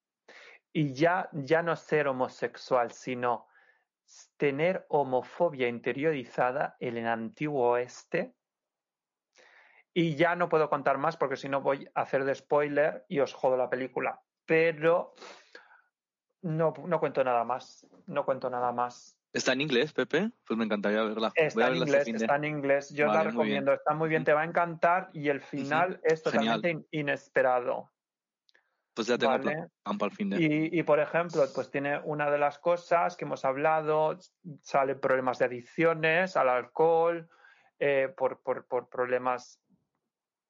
Y ya, ya no ser homosexual, sino tener homofobia interiorizada en el antiguo oeste. Y ya no puedo contar más porque si no voy a hacer de spoiler y os jodo la película. Pero no, no cuento nada más. No cuento nada más. ¿Está en inglés, Pepe? Pues me encantaría verla. Está en este inglés, está en inglés. Yo Vale, la muy recomiendo, está muy bien, te va a encantar y el final es totalmente in- inesperado. Pues ya tengo Vale. plan para el fin de. Y, y, por ejemplo, pues tiene una de las cosas que hemos hablado, salen problemas de adicciones al alcohol, eh, por, por, por problemas,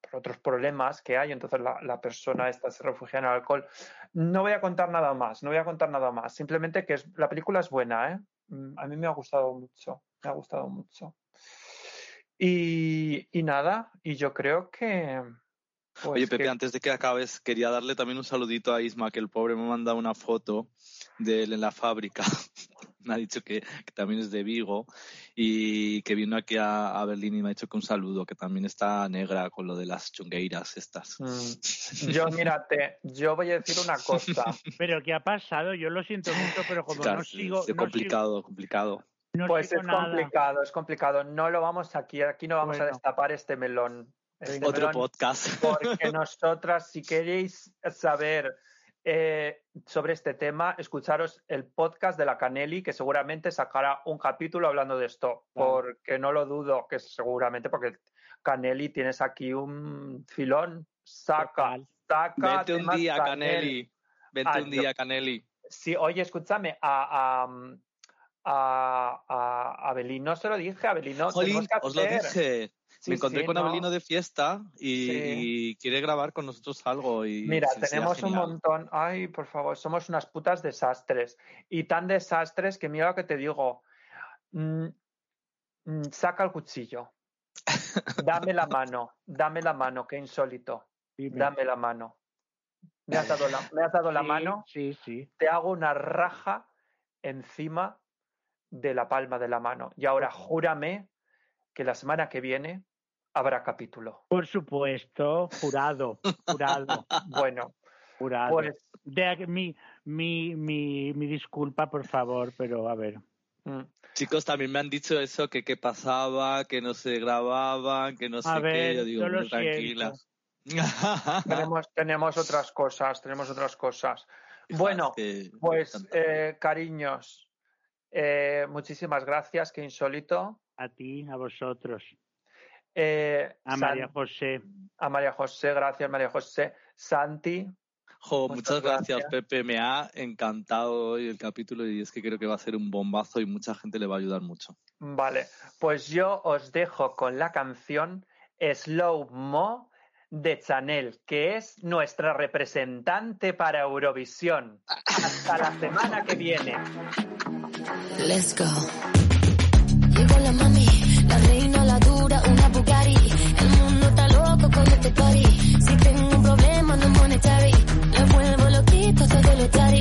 por otros problemas que hay, entonces la, la persona esta se refugia en el alcohol. No voy a contar nada más, no voy a contar nada más, simplemente que es, la película es buena, ¿eh? Mm, A mí me ha gustado mucho, me ha gustado mucho. Y, y nada, y yo creo que... pues, Oye, Pepe, que- antes de que acabes, quería darle también un saludito a Isma, que el pobre me ha mandado una foto de él en la fábrica. me ha dicho que, que también es de Vigo y que vino aquí a, a Berlín y me ha dicho que un saludo, que también está negra con lo de las chungueiras estas. Mm. Yo, mírate, yo voy a decir una cosa. Pero ¿qué ha pasado? Yo lo siento mucho, pero como Claro, no sigo, es no complicado, complicado. sigo, no Pues es nada. complicado, es complicado. No lo vamos aquí, aquí no vamos a destapar este melón. Este Otro melón, podcast. Porque nosotras, si queréis saber eh, sobre este tema, escucharos el podcast de la Canelli, que seguramente sacará un capítulo hablando de esto, porque no lo dudo, que seguramente, porque Canelli tienes aquí un filón, saca, saca. Vente un día, Canelli. Vente Ah, un día, Canelli. Sí, oye, escúchame, a, a, a, a Abelino se lo dije, Abelino, Jolín, os lo dije. Sí, Me encontré sí, con ¿no? Abelino de fiesta y, Sí. y quiere grabar con nosotros algo. Y Mira, tenemos un montón. Ay, por favor, somos unas putas desastres. Y tan desastres que mira lo que te digo. Mm, mm, saca el cuchillo. Dame la mano. Dame la mano, qué insólito. Dame la mano. Me has dado la, me has dado la mano. Sí, sí. Te hago una raja encima de la palma de la mano. Y ahora júrame que la semana que viene habrá capítulo. Por supuesto, jurado, jurado, Bueno, jurado. pues De, mi, mi, mi, mi disculpa, por favor, pero a ver. mm, Chicos, también me han dicho eso, que qué pasaba, que no se grababan, que no sé A qué. ver, Yo digo, yo lo "Bueno, tranquilas. tenemos, tenemos otras cosas, tenemos otras cosas. Bueno, Que- pues eh, cariños, eh, muchísimas gracias, qué insólito. A ti, a vosotros. Eh, A San- María José. a María José, gracias María José. Santi, Jo, muchas muchas gracias, gracias. Pepe. Me ha encantado hoy el capítulo y es que creo que va a ser un bombazo y mucha gente le va a ayudar mucho. vale, pues yo os dejo con la canción Slow Mo de Chanel, que es nuestra representante para Eurovisión. Hasta la semana que viene. Let's go. Llegó la mami, la reina, Si tengo un problema, no monetary. Le vuelvo loquito todo lo tari.